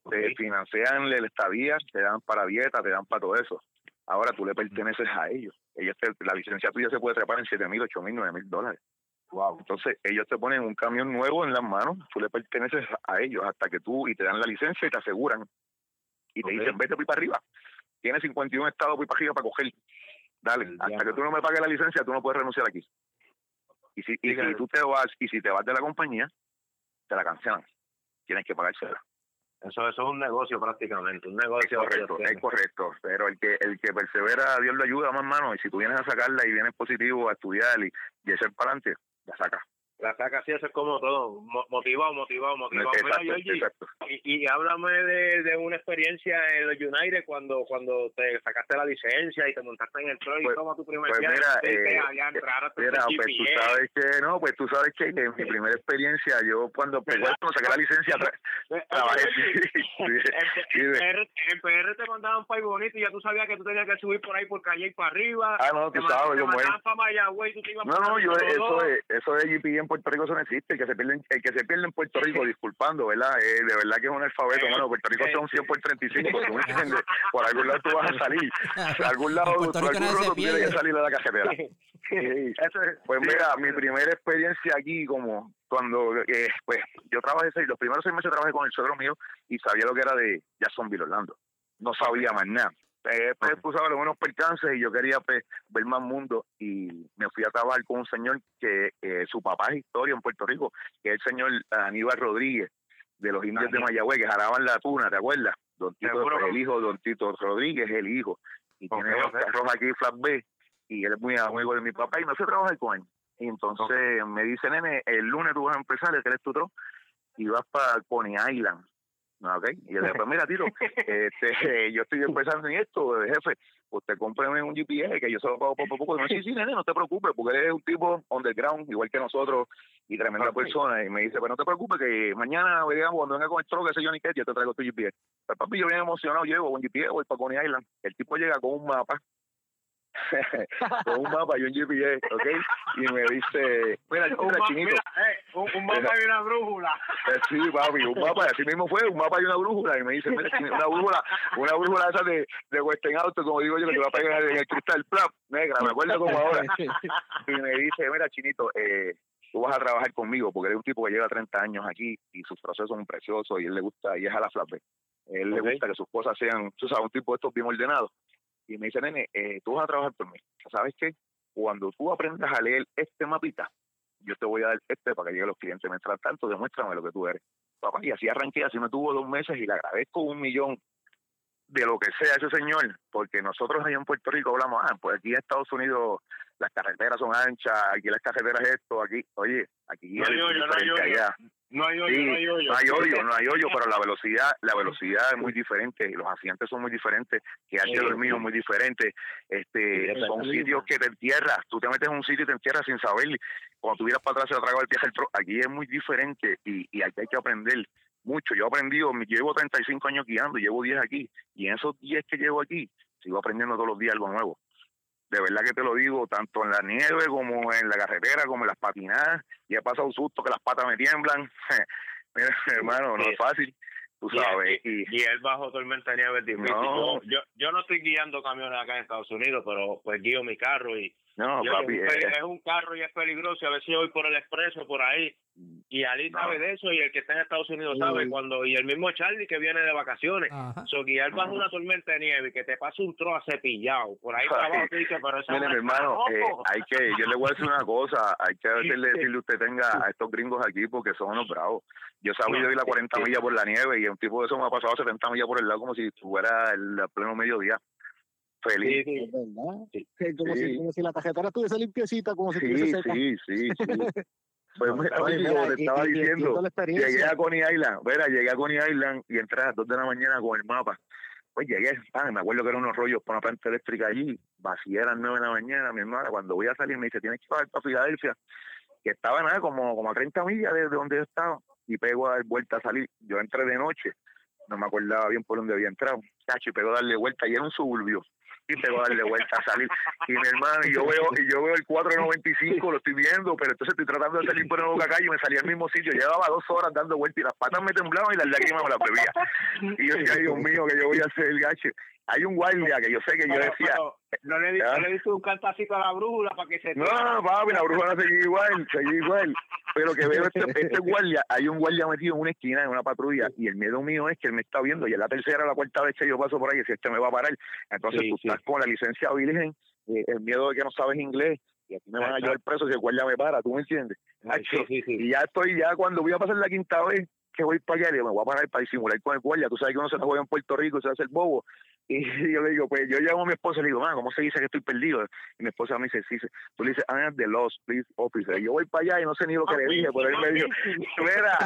te financian la estadía, te dan para dieta, te dan para todo eso. Ahora tú le perteneces a ellos. ellos te- la licencia tuya se puede trepar en siete mil, ocho mil, nueve mil dólares. Wow. Entonces, ellos te ponen un camión nuevo en las manos, tú le perteneces a ellos hasta que tú, y te dan la licencia y te aseguran. Y te dicen, vete para arriba. Tienes 51 estados para arriba para coger. Dale, El hasta diablo. que tú no me pagues la licencia, tú no puedes renunciar aquí. Y si, y si tú te vas, y si te vas de la compañía, te la cancelan. Tienes que pagársela. Eso, eso es un negocio prácticamente, un negocio. Es correcto, es correcto. Pero el que el que persevera, Dios lo ayuda, más mano. Y si tú vienes a sacarla y vienes positivo a estudiar y, y echar para adelante, la sacas. La saca así, eso es como todo, mo- motivado, motivado, motivado. Mira, Georgie, y, y háblame de, de una experiencia en los United cuando cuando te sacaste la licencia y te montaste en el truck y Pues- toma tu primer pues mira, te- eh, Mira, pues tú sabes que, no, pues tú sabes que en mi primera experiencia, yo cuando, pues, cuando saqué la licencia, Eh, trabajé, sí, sí, en, PR, en PR te mandaban para bonito y ya tú sabías que tú tenías que subir por ahí por calle y para arriba. Ah, no, tú sabes te cómo es. mandaban para Mayagüez y tú te ibas No, no, yo eso de, eso de GP en Puerto Rico eso no existe, el que se pierde, el que se pierde en Puerto Rico, disculpando, ¿verdad? Eh, de verdad que es un alfabeto, Eh, bueno, Puerto Rico eh, son 100 por 35, ¿tú me entiendes? Por algún lado tú vas a salir, por algún lado, por algún lado tú tienes que salir de la es- Pues mira, mi primera experiencia aquí, como cuando, eh, pues yo trabajé, seis- los primeros seis meses trabajé con el suegro mío y sabía lo que era de Jacksonville, Orlando. No sabía más nada. Eh, pues Ok. tú sabes, algunos percances y yo quería pues, ver más mundo y me fui a trabajar con un señor que eh, su papá es historia en Puerto Rico, que es el señor Aníbal Rodríguez de los indios de. Mayagüez, que jalaban la tuna, ¿te acuerdas? Don Tito, pues, el hijo, Don Tito Rodríguez, el hijo. Y tiene los carros aquí, flat B, y él es muy amigo de mi papá y me fui a trabajar con él. Y entonces me dice, nene, el lunes tú vas a empezar, el que eres tu tro, y vas para Coney Island. ¿Ok? Y le dije, pues mira, Tito, este, yo estoy empezando en esto, jefe, usted cómpreme un GPS que yo se lo pago poco a poco. Y me dice, sí, sí, nene, no te preocupes, porque eres un tipo underground, igual que nosotros, y tremenda Ok. persona. Y me dice, pues no te preocupes, que mañana, digamos, cuando venga con el troque, ese Johnny Cash, yo te traigo tu GPS. Pues papi, yo bien emocionado, llego con GPS, voy para Coney Island. El tipo llega con un mapa, con un mapa y un GPS, ¿ok? Y me dice, mira, Un, mira, chinito, mira, eh, un, un mapa y una brújula. eh, Sí, papi, un mapa, así mismo fue, un mapa y una brújula. Y me dice, mira, una brújula, una brújula esa de, de Western Auto, como digo yo, que te va a pegar en el cristal, plap, negra, me acuerdo como ahora. Y me dice, mira, chinito, eh, tú vas a trabajar conmigo, porque eres un tipo que lleva 30 años aquí y sus procesos son preciosos y él le gusta, y es a la flape. Él le gusta que sus cosas sean, tú sabes, un tipo de estos bien ordenados. Y me dice, nene, eh, tú vas a trabajar por mí. ¿Sabes qué? Cuando tú aprendas a leer este mapita, yo te voy a dar este para que lleguen los clientes. Mientras tanto, demuéstrame lo que tú eres. Papá, y así arranqué, así me tuvo dos meses y le agradezco un millón de lo que sea ese señor, porque nosotros allá en Puerto Rico hablamos, ah, pues aquí en Estados Unidos las carreteras son anchas, aquí las carreteras esto, aquí, oye, aquí No hay hoyo, no hay hoyo. allá. No hay hoyo, Sí, no hay hoyo. no hay hoyo, no hay hoyo, pero la velocidad, la velocidad es muy diferente, los accidentes son muy diferentes, que hay dormido sí. muy diferente, este, Sí, son sitios que te entierras, tú te metes en un sitio y te entierras sin saber, cuando tú miras para atrás se lo traga el tro- aquí es muy diferente y, y aquí hay que aprender mucho, yo he aprendido, yo llevo 35 años guiando, llevo 10 aquí, y en esos 10 que llevo aquí, sigo aprendiendo todos los días algo nuevo. De verdad que te lo digo, tanto en la nieve como en la carretera, como en las patinadas, y he pasado susto que las patas me tiemblan. Mira, hermano, no es fácil, tú sabes. Y, Y, y él bajo tormenta de nieve es difícil. No. Yo, yo, yo no estoy guiando camiones acá en Estados Unidos, pero pues guío mi carro y no, yo- papi, es, un eh, peli- es un carro y es peligroso. y A veces yo voy por el expreso por ahí y Ali No. sabe de eso y el que está en Estados Unidos sabe cuando y el mismo Charlie que viene de vacaciones. So, guiar bajo una tormenta de nieve y que te pase un tro cepillado por ahí para abajo, pero esa Mire, mi hermano, eh, hay que, yo le voy a decir una cosa, hay que decirle, decirle usted tenga a estos gringos aquí porque son unos bravos. Yo sabía No, ir a 40 sí. millas por la nieve y un tipo de eso me ha pasado 70 millas por el lado como si fuera el pleno mediodía. Feliz. Sí, verdad. Sí. Como, Sí. si, como si la tarjetera estuviese limpiecita, como si Sí, estuviese seca. sí, sí, sí. Pues mira, mira, te y- estaba y- y- y diciendo, experiencia. llegué a Coney Island, verá, llegué a Coney Island y entré a las 2 de la mañana con el mapa. Pues llegué, ah, me acuerdo que eran unos rollos para una planta eléctrica allí, vacía a las 9 de la mañana, mi hermana, cuando voy a salir me dice, tienes que bajar para Filadelfia, que estaba nada, como, como a 30 millas de, de donde yo estaba, y pego a dar vuelta a salir. Yo entré de noche, no me acordaba bien por dónde había entrado, cacho, y pego a darle vuelta, y era un suburbio, y pego a darle vuelta a salir. Y mi hermano, y yo veo, y yo veo el 495, lo estoy viendo, pero entonces estoy tratando de salir por una boca calle y me salía al mismo sitio. Llevaba dos horas dando vueltas y las patas me temblaban y las lágrimas me las bebía. Y yo decía, "Ay, Dios mío, que yo voy a hacer el gacho. Hay un guardia que yo sé que yo decía, no le, di- no le diste un cantacito a la brújula para que se no, papi, la bruja no seguía igual, seguía igual. Pero que veo este, este guardia, hay un guardia metido en una esquina, en una patrulla, y el miedo mío es que él me está viendo, y es la tercera o la cuarta vez que yo paso por ahí, y si este me va a parar. Entonces Sí, tú sí. estás con la licencia virgen, eh, el miedo de que no sabes inglés, y aquí me van a llevar preso si el guardia me para, ¿tú me entiendes? Ay, sí, sí, sí. Y ya estoy, ya cuando voy a pasar la quinta vez que voy para allá, digo, me voy a parar para disimular con el guardia. Tú sabes que uno se la juega en Puerto Rico y se hace el bobo. Y yo le digo, pues yo llamo a mi esposa y le digo, man, ¿cómo se dice que estoy perdido? Y mi esposa me dice, sí, sí. tú le dices, I am the lost police officer. Y yo voy para allá y no sé ni lo que le dije, pero él me dijo, mira,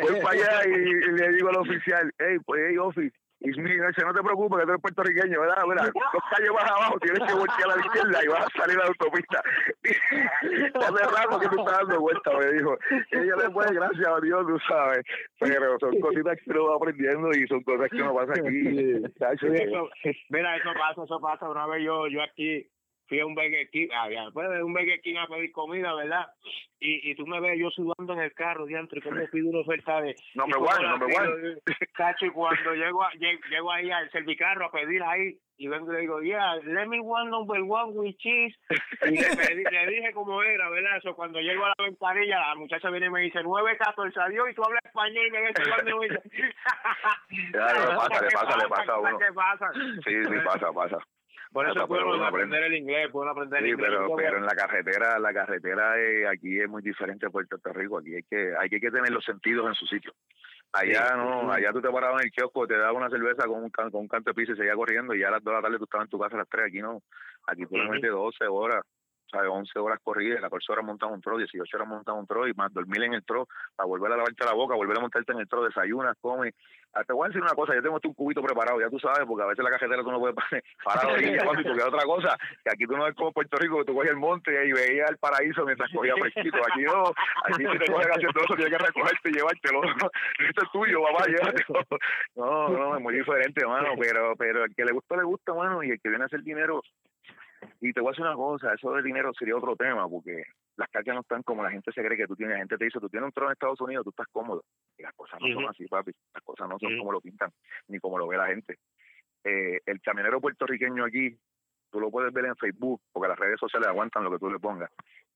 voy para allá y, y le digo al oficial, hey, pues, hey, office, y me dice, no te preocupes, que tú eres puertorriqueño, ¿verdad? Mira, dos calles más abajo tienes que voltear a la izquierda y vas a salir a la autopista. Hace rato que tú estás dando vuelta, me dijo. Ella después, gracias a Dios, tú sabes. Pero son cositas que uno va aprendiendo y son cosas que uno pasa aquí. mira, eso pasa, eso pasa. Una vez yo, yo aquí fui a un Burger King, había ah, pues, un Burger King a pedir comida, ¿verdad? Y, y tú me ves yo sudando en el carro, diantro, y como pido una oferta de... No me guardo, no me guardo. Cacho, y cuando llego, a, llego, ahí al servicarro a pedir ahí, y vengo y le digo, yeah, let me one number one with cheese. Y le, dije cómo era, ¿verdad? Eso, cuando llego a la ventanilla, la muchacha viene y me dice, 914, adiós, y tú hablas español y me ves cuando me dice... Claro, le pasa, le pasa, le pasa a uno. Sí, sí, pasa, pasa. Por eso puedo aprender el inglés, puedo aprender sí, el inglés. pero, pero en la carretera, la carretera aquí es muy diferente a Puerto Rico. Aquí hay que, hay que tener los sentidos en su sitio. Allá no, allá tú te parabas en el kiosco, te dabas una cerveza con un, con un canto de piso y seguías corriendo y ya a las 2 de la tarde tú estabas en tu casa a las 3. Aquí no, aquí tú le metes 12 horas, ¿sabes? 11 horas corridas, 14 horas montando un tro, 18 horas montando un tro y más dormir en el tro para volver a lavarte la boca, volver a montarte en el tro, desayunas, comes. Ah, te voy a decir una cosa, yo tengo un cubito preparado, ya tú sabes, porque a veces la cajetera tú no puedes parar ahí, porque otra cosa, que aquí tú no ves como Puerto Rico, que tú coges el monte y veías el paraíso mientras cogías fresquito. Aquí no, aquí si te coges gaseoso tienes que recogerte y llevártelo. Esto es tuyo, papá, llévatelo. No, no, es muy diferente, hermano, pero, pero el que le gusta, le gusta, mano, y el que viene a hacer dinero, y te voy a decir una cosa, eso del dinero sería otro tema, porque las cargas no están como la gente se cree que tú tienes. La gente te dice, tú tienes un trono en Estados Unidos, tú estás cómodo. Y las cosas no son así, papi. Las cosas no son como lo pintan, ni como lo ve la gente. Eh, el camionero puertorriqueño aquí, tú lo puedes ver en Facebook, porque las redes sociales aguantan lo que tú le pongas.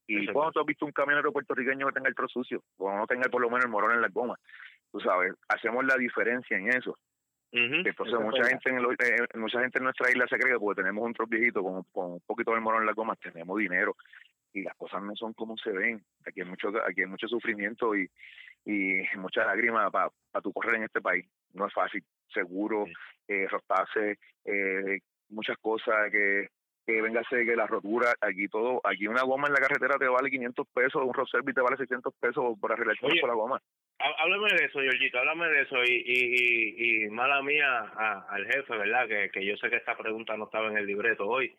Y cuando tú has visto un camionero puertorriqueño que tenga el trozo sucio, o no tenga por lo menos el morón en la goma, tú sabes, hacemos la diferencia en eso. Entonces mucha gente, en eh, mucha gente en nuestra isla se cree que porque tenemos un trozo viejito con, con un poquito de morón en la goma, tenemos dinero y las cosas no son como se ven. Aquí hay mucho, aquí hay mucho sufrimiento y, y muchas lágrimas para tu correr en este país. No es fácil, seguro, eh, rotarse, eh, muchas cosas que que véngase que la rotura, aquí todo, aquí una goma en la carretera te vale 500 pesos, un Roservi te vale 600 pesos por arreglar por la goma. Háblame de eso, Georgito, háblame de eso y, y, y, mala mía al jefe, ¿verdad? Que, que yo sé que esta pregunta no estaba en el libreto hoy,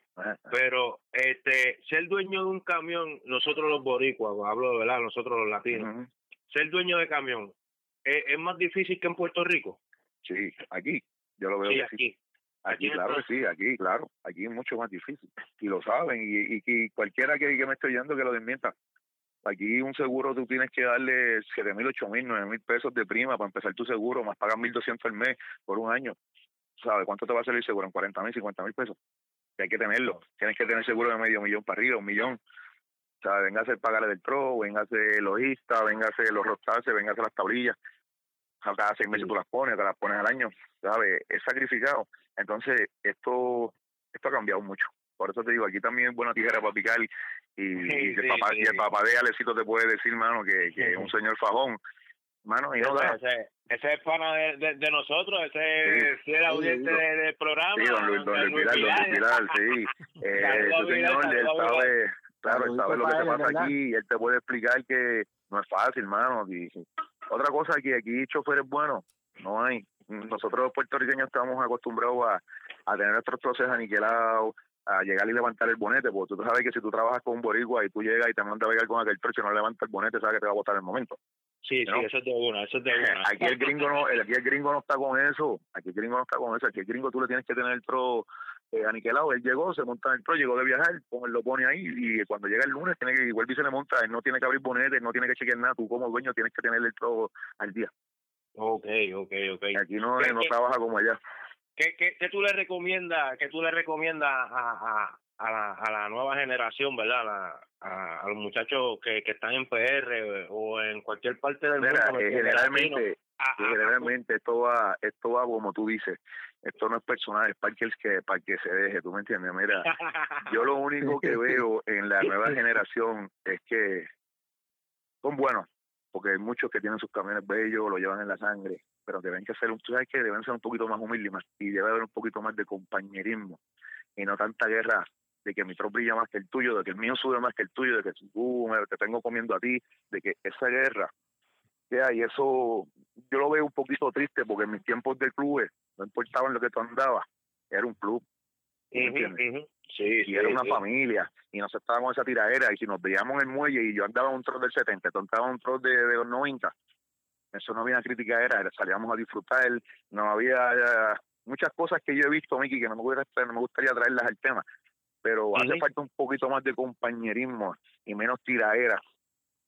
pero este ser dueño de un camión, nosotros los boricuas, hablo de verdad, nosotros los latinos, ser dueño de camión, ¿es, más difícil que en Puerto Rico? Sí, aquí, yo lo veo sí, aquí. Aquí, claro sí, aquí, claro, aquí es mucho más difícil. Y lo saben, y, y, cualquiera que, que me esté oyendo que lo desmienta. Aquí un seguro tú tienes que darle siete mil, ocho mil, nueve mil pesos de prima para empezar tu seguro, más pagas mil doscientos al mes por un año. ¿Sabes cuánto te va a salir el seguro? En cuarenta mil, cincuenta mil pesos. Y hay que tenerlo. Tienes que tener seguro de medio millón para arriba, un millón. O sea, venga a hacer pagarle del pro, venga a ser logista, hacer los a hacer las tablillas. cada seis meses tú las pones, te las pones al año. ¿Sabes? Es sacrificado. Entonces, esto, esto ha cambiado mucho. Por eso te digo, aquí también es buena tijera para picar y, y, el, papá, y el papá de Alecito te puede decir, mano, que, que es un señor fajón. Mano, y no da. Ese, ese es pana de, de, nosotros, ese es el audiente del programa. Sí, don Luis, don Luis Pilar, don Luis Pilar, sí. Eh, ese señor, él sabe, claro, él sabe lo que se pasa aquí y él te puede explicar que no es fácil, mano. Y, otra cosa que aquí choferes buenos no hay nosotros los puertorriqueños estamos acostumbrados a, a tener nuestros troces aniquilados, a llegar y levantar el bonete, porque tú sabes que si tú trabajas con un boricua y tú llegas y te mandas a pegar con aquel troche y no levanta el bonete, sabes que te va a botar el momento. Sí, sí, eso es de una, eso es de una. aquí el gringo no, aquí el gringo no está con eso, aquí el gringo no está con eso, aquí el gringo tú le tienes que tener el tro eh, aniquilado, él llegó, se monta en el tro, llegó de viajar, él lo pone ahí y cuando llega el lunes tiene que, igual y se le monta, él no tiene que abrir bonete, no tiene que chequear nada, tú como dueño tienes que tener el tro al día. Ok, ok, ok. Aquí no, no trabaja como allá. ¿Qué, qué, qué tú le recomiendas, qué tú le recomiendas a, a, a, la, a la nueva generación, verdad? A, a, los muchachos que, que están en PR o en cualquier parte del mundo. Eh, generalmente, generalmente esto va, esto va como tú dices. Esto no es personal, es para que, que, para que se deje, ¿tú me entiendes? Mira, yo lo único que veo en la nueva generación es que son buenos, porque hay muchos que tienen sus camiones bellos, lo llevan en la sangre, pero deben que ser, tú sabes que deben ser un poquito más humildes más, y debe haber un poquito más de compañerismo y no tanta guerra de que mi trozo brilla más que el tuyo, de que el mío sube más que el tuyo, de que tú me te tengo comiendo a ti, de que esa guerra que hay, eso yo lo veo un poquito triste porque en mis tiempos de clubes no importaba en lo que tú andabas, era un club. Sí, y era una familia y nos estábamos esa tiradera y si nos veíamos en el muelle y yo andaba un trozo del 70, tú andabas un trozo de, de los 90, eso no había crítica era, salíamos a disfrutar, no había eh, muchas cosas que yo he visto, Miki, que no me, gustaría, no me gustaría traerlas al tema, pero hace falta un poquito más de compañerismo y menos tiraera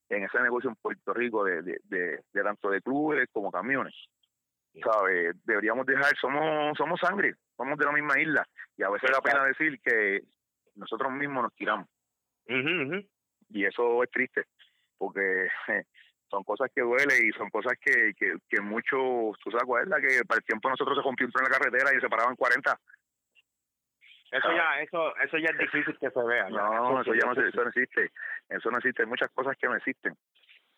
en ese negocio en Puerto Rico de, de, de, tanto de clubes como camiones. ¿Sabes? Deberíamos dejar, somos somos sangre, somos de la misma isla y a veces da pena decir que nosotros mismos nos tiramos. Y eso es triste, porque son cosas que duelen y son cosas que, que, que muchos, tú sabes que para el tiempo nosotros se rompió en la carretera y se paraban 40 eso ya, eso, eso ya es difícil que se vea. No, eso, ya no, eso no existe. Eso no existe. Hay muchas cosas que no existen.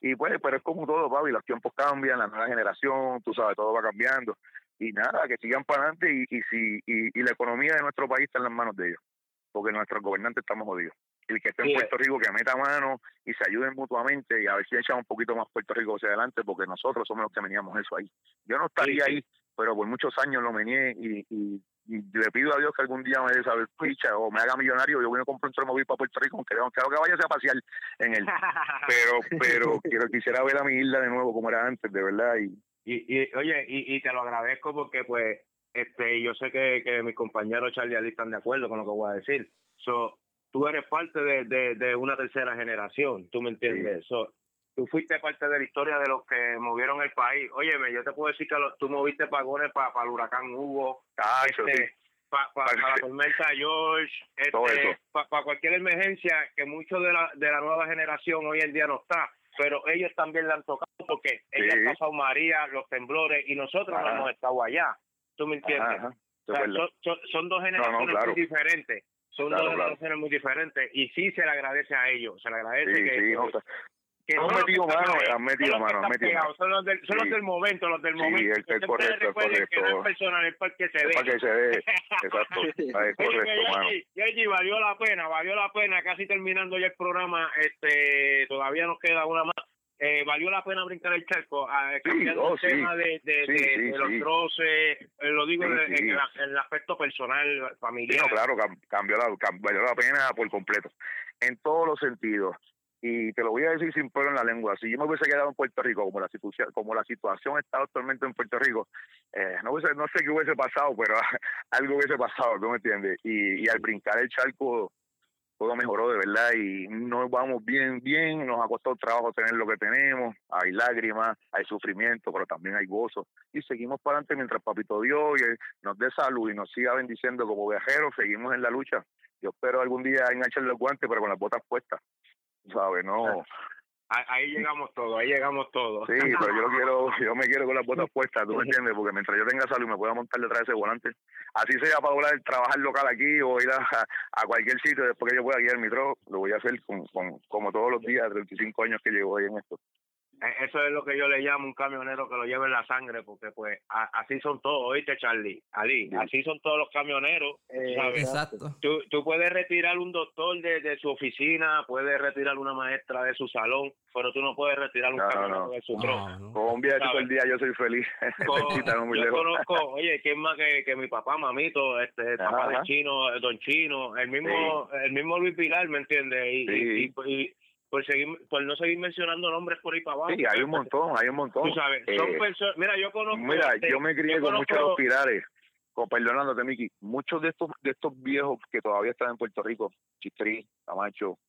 Y pues, pero es como todo, Papi, los tiempos cambian, la nueva generación, tú sabes, todo va cambiando. Y nada, que sigan para adelante y, y, si, y, la economía de nuestro país está en las manos de ellos, porque nuestros gobernantes estamos jodidos. El que esté en Puerto Rico que meta mano y se ayuden mutuamente y a ver si echamos un poquito más Puerto Rico hacia adelante, porque nosotros somos los que veníamos eso ahí. Yo no estaría ahí, pero por muchos años lo mené y, y y le pido a Dios que algún día me dé saber picha o me haga millonario, yo voy a comprar un tromóvil para Puerto Rico, aunque quiero que vaya a pasear en él. pero pero quiero quisiera ver a mi isla de nuevo como era antes, de verdad. Y, y, oye, y, y te lo agradezco porque pues este yo sé que, que mis compañeros Charlie y Ali están de acuerdo con lo que voy a decir. So, tú eres parte de, de, de una tercera generación, ¿tú me entiendes? So, tú fuiste parte de la historia de los que movieron el país. Óyeme, yo te puedo decir que tú moviste pagones para el huracán Hugo, este, para la tormenta George, este, para cualquier emergencia que mucho de la, de la nueva generación hoy en día no está. Pero ellos también la han tocado porque ella ha pasado María, los temblores, y nosotros no hemos estado allá. ¿Tú me entiendes? son, dos generaciones muy diferentes. Son dos generaciones muy diferentes y sí se le agradece a ellos, se le agradece que, han metido mano, han metido mano, han metido mano. Son los del, son los del momento, los del sí, momento. Sí, el, correcto, el correcto. Que no es personal, es para que se ve. Para que se ve, exacto. es correcto, mano. Yeji, valió la pena, valió la pena, casi terminando ya el programa, este, todavía nos queda una más. Eh, valió la pena brincar el charco, uh, cambiando oh, el tema de, de, de, los troces, eh, lo digo en, en, el aspecto personal, familiar. no, claro, cambió la, valió la pena por completo, en todos los sentidos y te lo voy a decir sin pelo en la lengua, si yo me hubiese quedado en Puerto Rico, como la situación, como la situación está actualmente en Puerto Rico, eh, no, hubiese, no sé qué hubiese pasado, pero algo hubiese pasado, ¿tú me entiendes? Y, y al brincar el charco, todo mejoró de verdad y nos vamos bien, bien, nos ha costado trabajo tener lo que tenemos, hay lágrimas, hay sufrimiento, pero también hay gozo. Y seguimos para adelante mientras Papito Dios nos dé salud y nos siga bendiciendo como viajeros, seguimos en la lucha. Yo espero algún día enganchar los guantes, pero con las botas puestas. ¿Sabes? No. Ahí llegamos todos, ahí llegamos todos. Sí, pero yo quiero, yo me quiero con las botas puestas, ¿tú me entiendes? Porque mientras yo tenga salud me pueda montar detrás de ese volante, así sea para volar, trabajar local aquí o ir a, a cualquier sitio después que yo pueda guiar mi tro, lo voy a hacer con, con, como todos los días, 35 años que llevo ahí en esto. E, eso es lo que yo le llamo un camionero que lo lleva en la sangre, porque pues así son todos, oíste Charlie, Ali, así son todos los camioneros. Eh, exacto. Tú, tú, puedes retirar un doctor de, de, su oficina, puedes retirar una maestra de su salón, pero tú no puedes retirar un camionero de su tronco. Con un viaje todo el día yo soy feliz. yo conozco, oye, ¿quién más que, que mi papá, mamito, este, el papá de Chino, Don Chino, el mismo, el mismo Luis Pilar, ¿me entiendes? y, y por seguir por no seguir mencionando nombres por ahí para abajo. Sí, hay un montón, hay un montón. Tú sabes, son eh, personas, mira, yo conozco Mira, este, yo me crié con muchos los pilares, con, perdonándote Miki, muchos de estos de estos viejos que todavía están en Puerto Rico, Chistri, Camacho,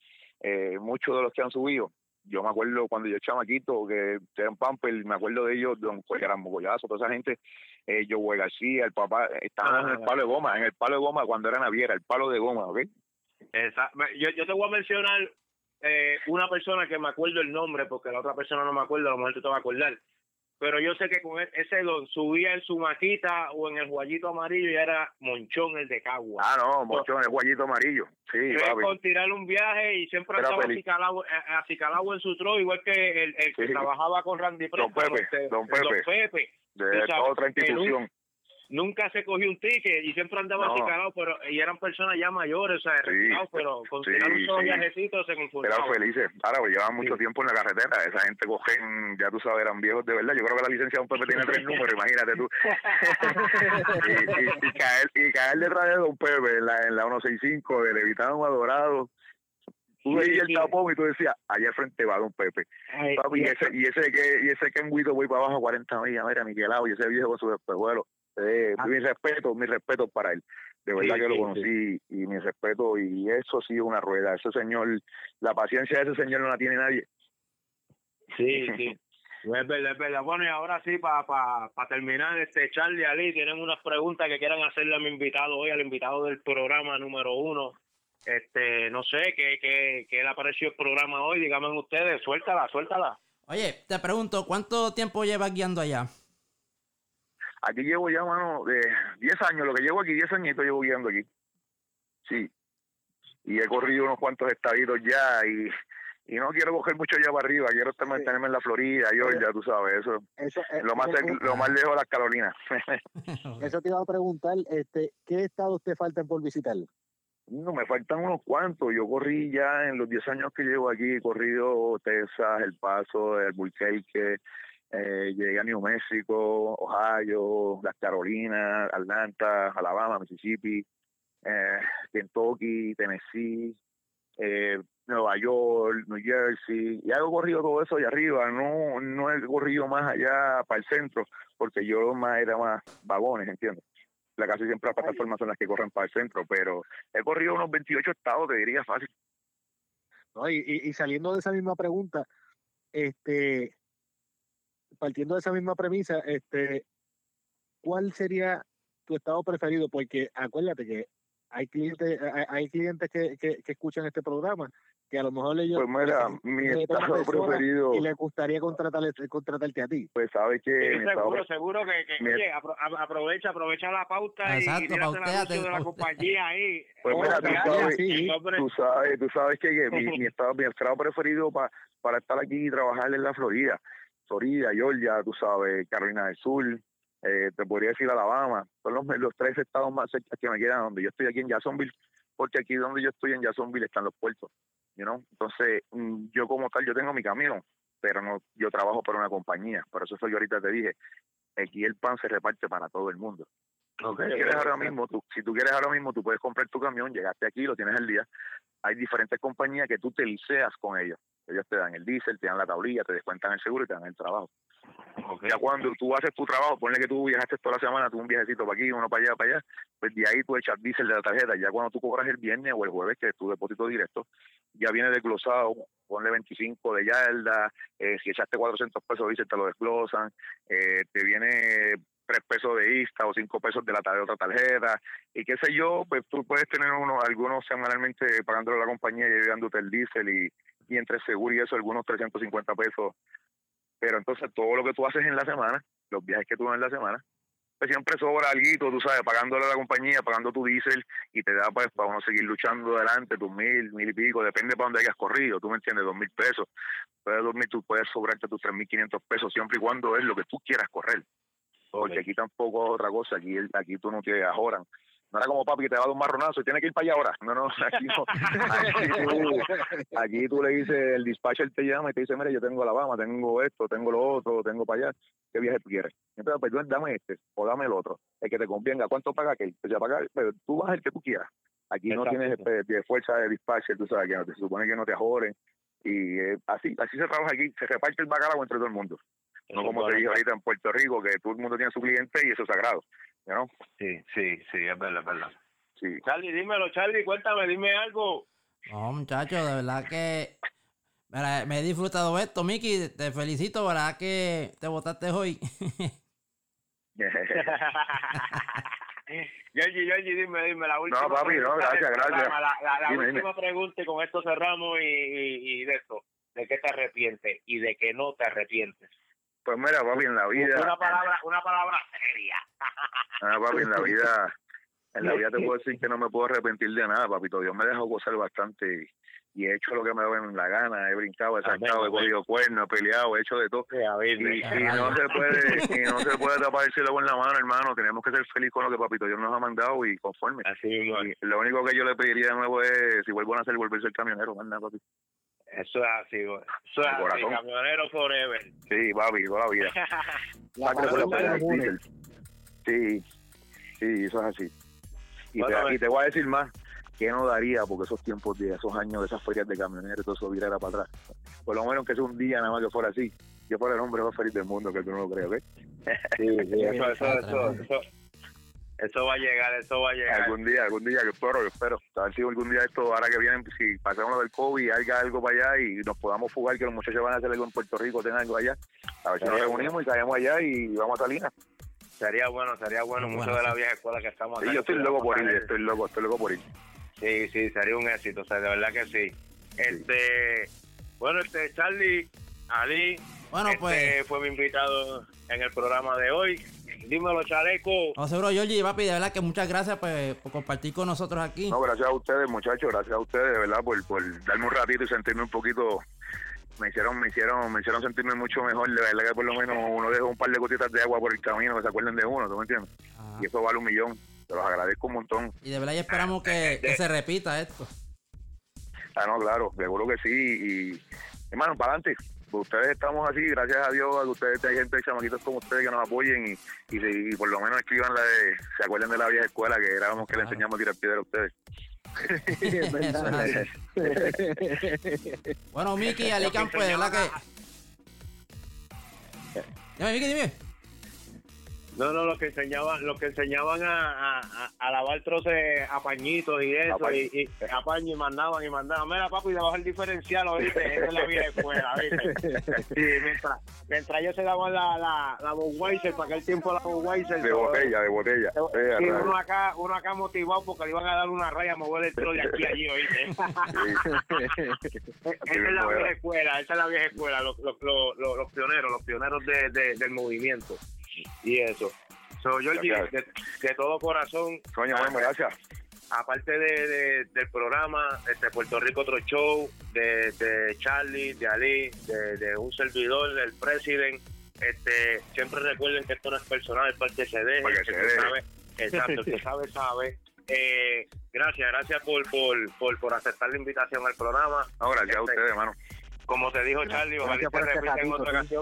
eh, muchos de los que han subido, yo me acuerdo cuando yo chamaquito que eran Pamper, me acuerdo de ellos, don eran Mogollazo, toda esa gente, eh, Joe García, el papá, estaban en el palo de goma, en el palo de goma cuando era Naviera, el palo de goma, ¿ok? Exacto. Yo, yo te voy a mencionar eh, una persona que me acuerdo el nombre, porque la otra persona no me acuerdo, a lo mejor tú te vas a acordar. pero yo sé que con e- ese lo subía en su maquita o en el guayito amarillo y era Monchón el de Cagua. Ah, no, Monchón, el guayito amarillo. Sí, papi. con tirar un viaje y siempre Era acicalado, eh, acicalado en su tro, igual que el, el que Sí. trabajaba con Randy Don Preston, Pepe, este, Don Pepe. Pepe. De toda otra institución. Nunca se cogió un ticket y siempre andaba No. acicalado, pero y eran personas ya mayores, o sea, Sí, pero con sí, un solo sí. viajecito se Eran conformaban. felices. Ahora, pues llevaban mucho Sí. tiempo en la carretera. Esa gente cogen, ya tú sabes, eran viejos de verdad. Yo creo que la licencia de un Pepe tiene tres números, imagínate tú. y, y, y caer, y caer detrás de Don Pepe en la, en la 165, de Levitano a Dorado. Tú veías sí. el tapón y tú decías, allá al frente va Don Pepe. Ay, Papi, y ese, y ese que, y ese Kenguito voy para abajo a 40 millas, mira, niquelado, y ese viejo con su despejuelo. Eh, Ah. mi respeto, mi respeto para él. De verdad Sí, que lo sí, conocí y mi respeto, y eso sí es una rueda. Ese señor, la paciencia de ese señor no la tiene nadie. Sí, sí. Es verdad, es verdad. Bueno, y ahora sí, para pa, pa terminar, este Charlie Ali, tienen unas preguntas que quieran hacerle a mi invitado hoy, al invitado del programa número uno. Este, no sé, ¿qué, qué, qué le ha parecido el programa hoy? Díganme ustedes, suéltala, suéltala. Oye, te pregunto, ¿cuánto tiempo llevas guiando allá? Aquí llevo ya, mano, de 10 años, lo que llevo aquí, 10 añitos llevo guiando aquí. Sí. Y he corrido unos cuantos estaditos ya y, y no quiero coger mucho ya para arriba, quiero estar mantenerme en la Florida, Georgia, tú sabes, eso. Eso, eh, Lo más, lo más lejos de las Carolinas. eso te iba a preguntar, este, ¿qué estados te faltan por visitar? No, me faltan unos cuantos. Yo corrí ya en los 10 años que llevo aquí, he corrido Texas, El Paso, El Bulquerque, eh, llegué a New México, Ohio, las Carolinas, Atlanta, Alabama, Mississippi, eh, Kentucky, Tennessee, eh, Nueva York, New Jersey. Ya he corrido todo eso allá arriba, no, no he corrido más allá para el centro, porque yo más era más vagones, ¿entiendes? La casi siempre las plataformas son las que corren para el centro, pero he corrido unos 28 estados, te diría fácil. ¿no? Y, y- y saliendo de esa misma pregunta, este, partiendo de esa misma premisa, este, ¿cuál sería tu estado preferido? Porque acuérdate que hay clientes, hay, hay clientes que, que, que escuchan este programa que a lo mejor ellos Pues mira, mi estado preferido, y les gustaría contratar, contratarte a ti. pues sabes que Sí, estado seguro, seguro que, que mi- oye, apro- a- aprovecha, aprovecha la pauta Exacto, y pautéate, anuncio de la pautéate. compañía ahí. Pues mira, tú sabes- el nombre- tú sabes, tú sabes que, que mi, mi estado, mi estado preferido pa- para estar aquí y trabajar en la Florida, Florida, Georgia, tú sabes, Carolina del Sur, eh, te podría decir Alabama, son los, los tres estados más cerca que me quedan donde yo estoy aquí en Jacksonville, porque aquí donde yo estoy en Jacksonville están los puertos, you know? entonces mm, yo como tal, yo tengo mi camión, pero no, yo trabajo para una compañía, por eso fue que ahorita te dije, aquí el pan se reparte para todo el mundo. Si quieres ahora mismo, tú, si tú quieres ahora mismo, tú puedes comprar tu camión, llegaste aquí, lo tienes al día. Hay diferentes compañías que tú te liceas con ellos. Ellos te dan el diésel, te dan la tablilla, te descuentan el seguro y te dan el trabajo. Ya cuando tú haces tu trabajo, ponle que tú viajaste toda la semana, tú un viajecito para aquí, uno para allá, para allá, pues de ahí tú echas diésel de la tarjeta. Ya cuando tú cobras el viernes o el jueves, que es tu depósito directo, ya viene desglosado, ponle 25 de yarda, eh, si echaste 400 pesos de diésel te lo desglosan, eh, te viene 3 pesos de ISTA o 5 pesos de la de otra tarjeta, y qué sé yo, pues tú puedes tener uno, algunos semanalmente pagándole a la compañía y llevándote el diésel y, y entre seguro y eso, algunos 350 pesos. Pero entonces todo lo que tú haces en la semana, los viajes que tú das en la semana, pues siempre sobra algo, tú sabes, pagándole a la compañía, pagando tu diésel y te da pues para uno seguir luchando adelante, tus mil, mil y pico, depende para dónde hayas corrido, tú me entiendes, dos mil pesos. Puedes dormir, tú puedes sobrarte tus tres mil quinientos pesos siempre y cuando es lo que tú quieras correr. Porque aquí tampoco es otra cosa, aquí, aquí tú no te ajoran. No era como papi que te va a dar un marronazo y tiene que ir para allá ahora. No, no, aquí no. Aquí tú, aquí tú le dices, el dispatcher te llama y te dice, mire, yo tengo Alabama, tengo esto, tengo lo otro, tengo para allá. ¿Qué viaje tú quieres? Entonces, pues dame este o dame el otro. El que te convenga. ¿Cuánto paga aquel? Pues ya paga, pero tú vas el que tú quieras. Aquí no tienes eh, de fuerza de dispatcher, tú sabes, que no te- se supone que no te ajoren. Y eh, así así se trabaja aquí, se reparte el bacalao entre todo el mundo. No como te dije ahorita en Puerto Rico, que todo el mundo tiene su cliente y eso es sagrado. ¿No? Sí, sí, sí, es verdad, es verdad. Sí. Charlie, dímelo, Charlie, cuéntame, dime algo. No, muchachos, de verdad que mira, me he disfrutado esto, Miki. Te felicito, ¿verdad? Que te votaste hoy. Georgie, Georgie, dime, dime la última. No, papi, no, gracias, gracias. La, la- la Dime, última pregunta y con esto cerramos y, y, y de esto. ¿De qué te arrepientes y de qué no te arrepientes? Pues mira, papi, en la vida. Una palabra, una palabra seria. Ah, papi, en la vida, en la vida te puedo decir que no me puedo arrepentir de nada, papito. Dios me dejó gozar bastante y, y he hecho lo que me da en la gana. He brincado, he saltado, he cogido cuernos, he peleado, he hecho de todo. A Y, y no se puede, y no se puede tapar el cielo con la mano, hermano. Tenemos que ser felices con lo que papito Dios nos ha mandado y conforme. Así mismo. Y lo único que yo le pediría de nuevo es, si vuelvo a nacer, volverse el camionero, más nada, papi. Eso es así, güey. Eso es así, corazón. camionero forever. Sí, papi, toda la vida. Por la. Sí, sí, eso es así. Y, Bueno, te, y te voy a decir más, que no daría porque esos tiempos de esos años de esas ferias de camioneros, todo eso virara para atrás. Por lo menos que sea un día nada más que fuera así. Yo fuera el hombre más feliz del mundo, que tú no lo crees, ¿ok? Sí, sí, eso, eso, eso, eso, eso va a llegar, eso va a llegar. Algún día, algún día, que espero, yo espero. A ver si algún día esto, ahora que vienen, si pasamos lo del COVID, haya algo para allá y nos podamos fugar, que los muchachos van a hacer algo en Puerto Rico, tengan algo allá. A ver si nos reunimos y caemos allá y vamos a salir. Sería bueno, sería bueno, Muy mucho bueno, de la sí. vieja escuela que estamos Sí, acá. yo estoy loco por ir, estoy loco, estoy loco por ir. Sí, sí, sería un éxito, o sea, de verdad que sí. Este, bueno, este, Charlie, Ali, Bueno, este pues. fue mi invitado en el programa de hoy. Dímelo, Chaleco. No, seguro, Georgie, papi, de verdad que muchas gracias pues, por compartir con nosotros aquí. No, gracias a ustedes, muchachos, gracias a ustedes, de verdad, por, por darme un ratito y sentirme un poquito. Me hicieron, me hicieron, me hicieron sentirme mucho mejor, de verdad que por lo menos uno dejó un par de gotitas de agua por el camino, que se acuerden de uno, ¿tú me entiendes? Ajá. Y eso vale un millón, te los agradezco un montón. Y de verdad ya esperamos que, que se repita esto. Ah, no, claro, seguro que sí, y hermano, para adelante. Ustedes estamos así, gracias a Dios, a que ustedes hay gente, chamaquitos como ustedes que nos apoyen y, y, y por lo menos escriban la de, se acuerden de la vieja escuela que éramos que le enseñamos a tirar piedra a ustedes. Es Bueno, Miki, Alicán, pues, de verdad que. Dime, Miki, dime. No, no, los que enseñaban, los que enseñaban a, a, a- a lavar troces a pañitos y eso, A y, y a paño y mandaban y mandaban. Mira, papi, debajo el diferencial, ¿oíste? Esa es la vieja escuela, ¿viste? Sí, mientras, mientras ellos se daban la, la, la Budweiser, para aquel tiempo la Budweiser. De botella, de botella. Eh, Sí, raro. uno acá, uno acá motivado porque le iban a dar una raya a mover el troll de aquí a allí, ¿oíste? Esa es la vieja escuela, esa es la vieja escuela, los, los- los pioneros, los pioneros de, de- del movimiento. Y eso. So, Georgie, de, de todo corazón, Coño, bueno, gracias. aparte de, de- del programa, este Puerto Rico Otro Show, de, de Charlie, de Ali, de, de un servidor, del presidente, este, siempre recuerden que esto no es personal, es para que se deje, Para que el se que deje. sabe, exacto, el que sabe, sabe. Eh, gracias, gracias por, por, por, por aceptar la invitación al programa. No, gracias a Este, ustedes, hermano. Como te dijo Charlie, ojalá te este repita en otra sí.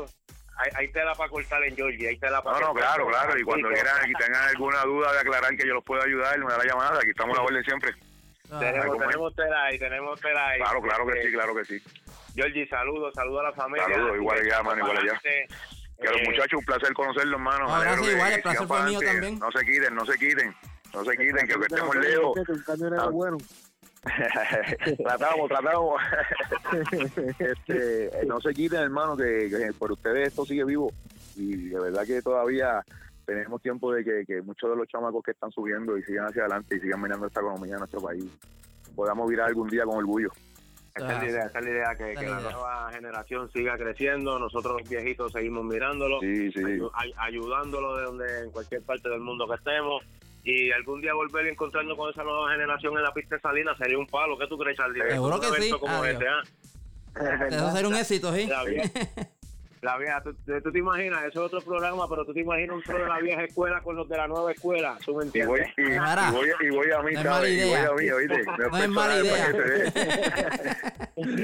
Ocasión. Hay, hay tela para cortar en Georgie, hay tela para No, no, claro, claro. Y cuando quieran y tengan alguna duda de aclarar que yo los pueda ayudar, me da la llamada. Aquí estamos a la orden siempre. Ah, Tenemos, tenemos tela ahí, tenemos tela ahí. Claro, claro que Este, sí, claro que sí. Georgie, saludos, saludos a la familia. Saludos, igual allá, mano, igual allá. Que a los Eh, muchachos, un placer conocerlos, hermano. No, Me alegro gracias, que igual, el placer fue para mío también. No se quiten, no se quiten. No se quiten, que aunque estemos lejos. Un Ah. bueno. Tratamos, tratamos. este, no se quiten, hermano, que, que por ustedes esto sigue vivo. Y de verdad que todavía tenemos tiempo de que, que muchos de los chamacos que están subiendo y sigan hacia adelante y sigan mirando esta economía de nuestro país, podamos virar algún día con orgullo. Esa es la idea, esa es la idea, que, la nueva generación siga creciendo, nosotros los viejitos seguimos mirándolo, Sí, sí. ayu- ay- ayudándolo de donde en cualquier parte del mundo que estemos y algún día volver y encontrarnos con esa nueva generación en la pista de Salinas sería un palo. ¿Qué tú crees, Charlie? Seguro que sí. Como este, ¿ah? Es verdad. Eso sería un éxito, ¿sí? La vieja, la vieja tú, tú te imaginas, eso es otro programa, pero tú te imaginas un troll de la vieja escuela con los de la nueva escuela, ¿tú me Y voy, entiendes? y, y voy, y voy a mí, No mala Y voy a mí, ¿oíste? No es mala personal, idea.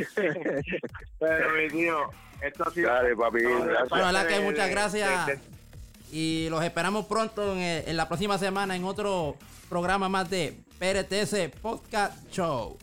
se Pero mi tío, esto ha sido... Dale, papi, gracias. Bueno, la que muchas gracias. de- de- Y los esperamos pronto en, el- en la próxima semana en otro programa más de PRTS Podcast Show.